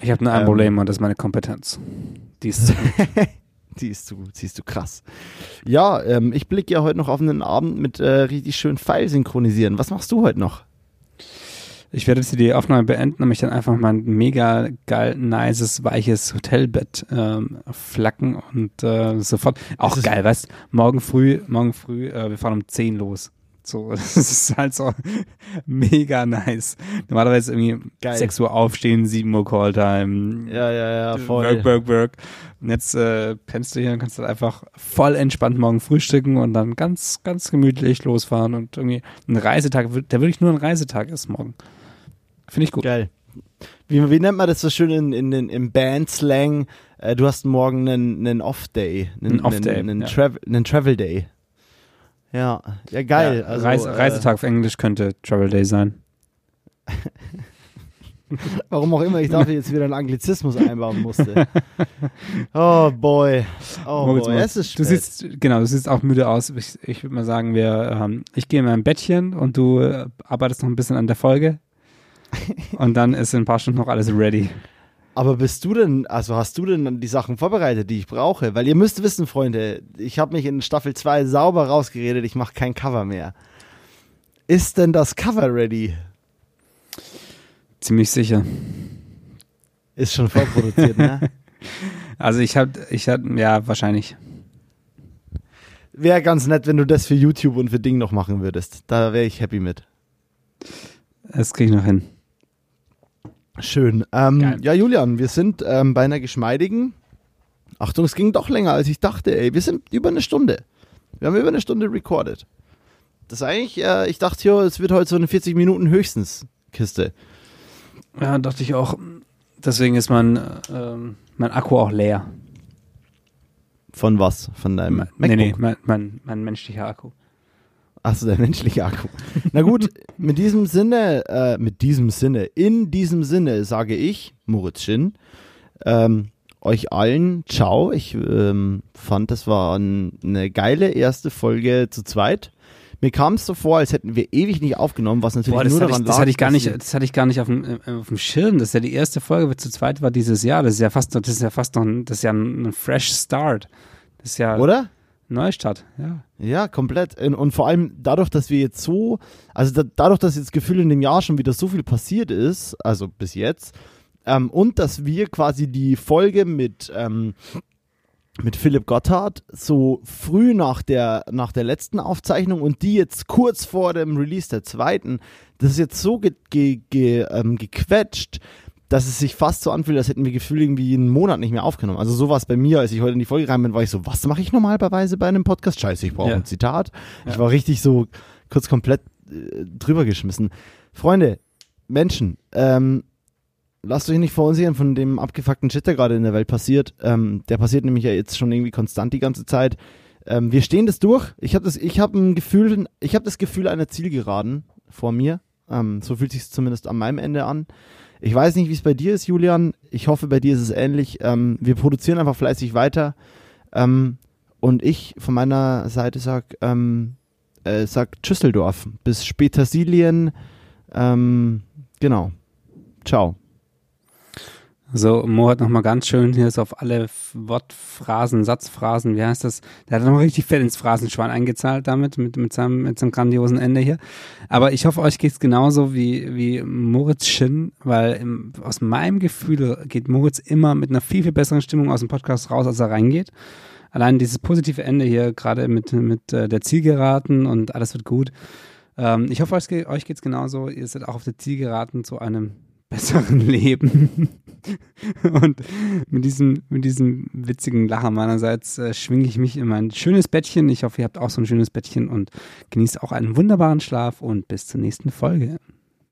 Ich habe nur ein Ähm. Problem und das ist meine Kompetenz. Die ist <laughs> <laughs> Die ist zu, die ist zu krass. Ja, ähm, ich blicke ja heute noch auf einen Abend mit äh, richtig schön Pfeil synchronisieren. Was machst du heute noch? Ich werde jetzt die Aufnahme beenden und mich dann einfach mein mega geil, nices, weiches Hotelbett ähm, flacken und äh, sofort. Auch geil, weißt morgen früh, morgen früh, äh, wir fahren um 10 los. So, <laughs> das ist halt so <laughs> mega nice. Normalerweise irgendwie Geil. 6 Uhr aufstehen, 7 Uhr Calltime. Ja, ja, ja, voll. Work, work, work. Und jetzt äh, pennst du hier und kannst dann einfach voll entspannt morgen frühstücken und dann ganz, ganz gemütlich losfahren und irgendwie ein Reisetag, der wirklich nur ein Reisetag ist morgen. Finde ich gut. Geil. Wie, wie nennt man das so schön in, in, in, im Band-Slang? Äh, du hast morgen einen, einen Off-Day. Einen, Off-Day. Einen, einen, ja. Travel, einen Travel-Day. Ja, ja geil. Ja, also, Reise, äh, Reisetag auf Englisch könnte Travel Day sein. <laughs> Warum auch immer ich dafür jetzt wieder einen Anglizismus einbauen musste. <laughs> Oh boy. Oh Moritz, boy. Es ist spät. Du siehst, genau, du siehst auch müde aus. Ich, ich würde mal sagen, wir, ähm, ich gehe in mein Bettchen und du äh, arbeitest noch ein bisschen an der Folge. <laughs> und dann ist in ein paar Stunden noch alles ready. Aber bist du denn, also hast du denn die Sachen vorbereitet, die ich brauche? Weil ihr müsst wissen, Freunde, ich habe mich in Staffel 2 sauber rausgeredet, ich mache kein Cover mehr. Ist denn das Cover ready? Ziemlich sicher. Ist schon vorproduziert, ne? <laughs> Also ich habe, ich hab, ja, wahrscheinlich. Wäre ganz nett, wenn du das für YouTube und für Ding noch machen würdest. Da wäre ich happy mit. Das kriege ich noch hin. Schön. Ähm, ja, Julian, wir sind ähm, bei einer geschmeidigen. Achtung, es ging doch länger, als ich dachte, ey. Wir sind über eine Stunde. Wir haben über eine Stunde recorded. Das ist eigentlich, äh, ich dachte ja, es wird heute so eine 40 Minuten höchstens Kiste. Ja, dachte ich auch. Deswegen ist mein, ähm, mein Akku auch leer. Von was? Von deinem Ma MacBook? Nee, nee, mein, mein, mein menschlicher Akku. Achso, der menschliche Akku. Na gut, mit diesem Sinne, äh, mit diesem Sinne, in diesem Sinne sage ich, Moritz Schinn, ähm, euch allen ciao. Ich ähm, fand, das war ein, eine geile erste Folge zu zweit. Mir kam es so vor, als hätten wir ewig nicht aufgenommen, was natürlich Boah, nur daran ich, das lag. Hatte ich gar nicht, das hatte ich gar nicht auf dem, äh, auf dem Schirm. Das ist ja die erste Folge, zu zweit war dieses Jahr. Das ist ja fast, das ist ja fast noch, ein, das ist ja ein, ein fresh Start. Das ist ja. Oder? Neustadt, ja. Ja, komplett. Und vor allem dadurch, dass wir jetzt so, also da, dadurch, dass jetzt Gefühl in dem Jahr schon wieder so viel passiert ist, also bis jetzt, ähm, und dass wir quasi die Folge mit, ähm, mit Philipp Gotthard so früh nach der, nach der letzten Aufzeichnung und die jetzt kurz vor dem Release der zweiten, das ist jetzt so ge, ge, ge, ähm, gequetscht, dass es sich fast so anfühlt, als hätten wir Gefühl irgendwie einen Monat nicht mehr aufgenommen. Also so war es bei mir, als ich heute in die Folge rein bin, war ich so, was mache ich normalerweise bei einem Podcast? Scheiße, ich brauche ja. ein Zitat. Ja. Ich war richtig so kurz komplett äh, drüber geschmissen. Freunde, Menschen, ähm, lasst euch nicht verunsichern von dem abgefuckten Shit, der gerade in der Welt passiert. Ähm, der passiert nämlich ja jetzt schon irgendwie konstant die ganze Zeit. Ähm, wir stehen das durch. Ich habe das, ich habe ein Gefühl, ich habe das Gefühl einer Zielgeraden vor mir. Ähm, so fühlt sich zumindest an meinem Ende an. Ich weiß nicht, wie es bei dir ist, Julian. Ich hoffe, bei dir ist es ähnlich. Ähm, wir produzieren einfach fleißig weiter. Ähm, und ich von meiner Seite sag, ähm, äh, sag Tschüsseldorf. Bis Spätersilien. Ähm, genau. Ciao. So, Mo hat nochmal ganz schön hier so auf alle Wortphrasen, Satzphrasen, wie heißt das? Der hat nochmal richtig fett ins Phrasenschwein eingezahlt damit, mit, mit, seinem, mit seinem grandiosen Ende hier. Aber ich hoffe, euch geht's genauso wie, wie Moritz Schinn, weil im, aus meinem Gefühl geht Moritz immer mit einer viel, viel besseren Stimmung aus dem Podcast raus, als er reingeht. Allein dieses positive Ende hier, gerade mit, mit äh, der Zielgeraten und alles wird gut. Ähm, ich hoffe, euch, euch geht's genauso. Ihr seid auch auf der Zielgeraten zu einem besseren <laughs> Leben. Und mit diesem, mit diesem witzigen Lacher meinerseits äh, schwinge ich mich in mein schönes Bettchen. Ich hoffe, ihr habt auch so ein schönes Bettchen und genießt auch einen wunderbaren Schlaf und bis zur nächsten Folge.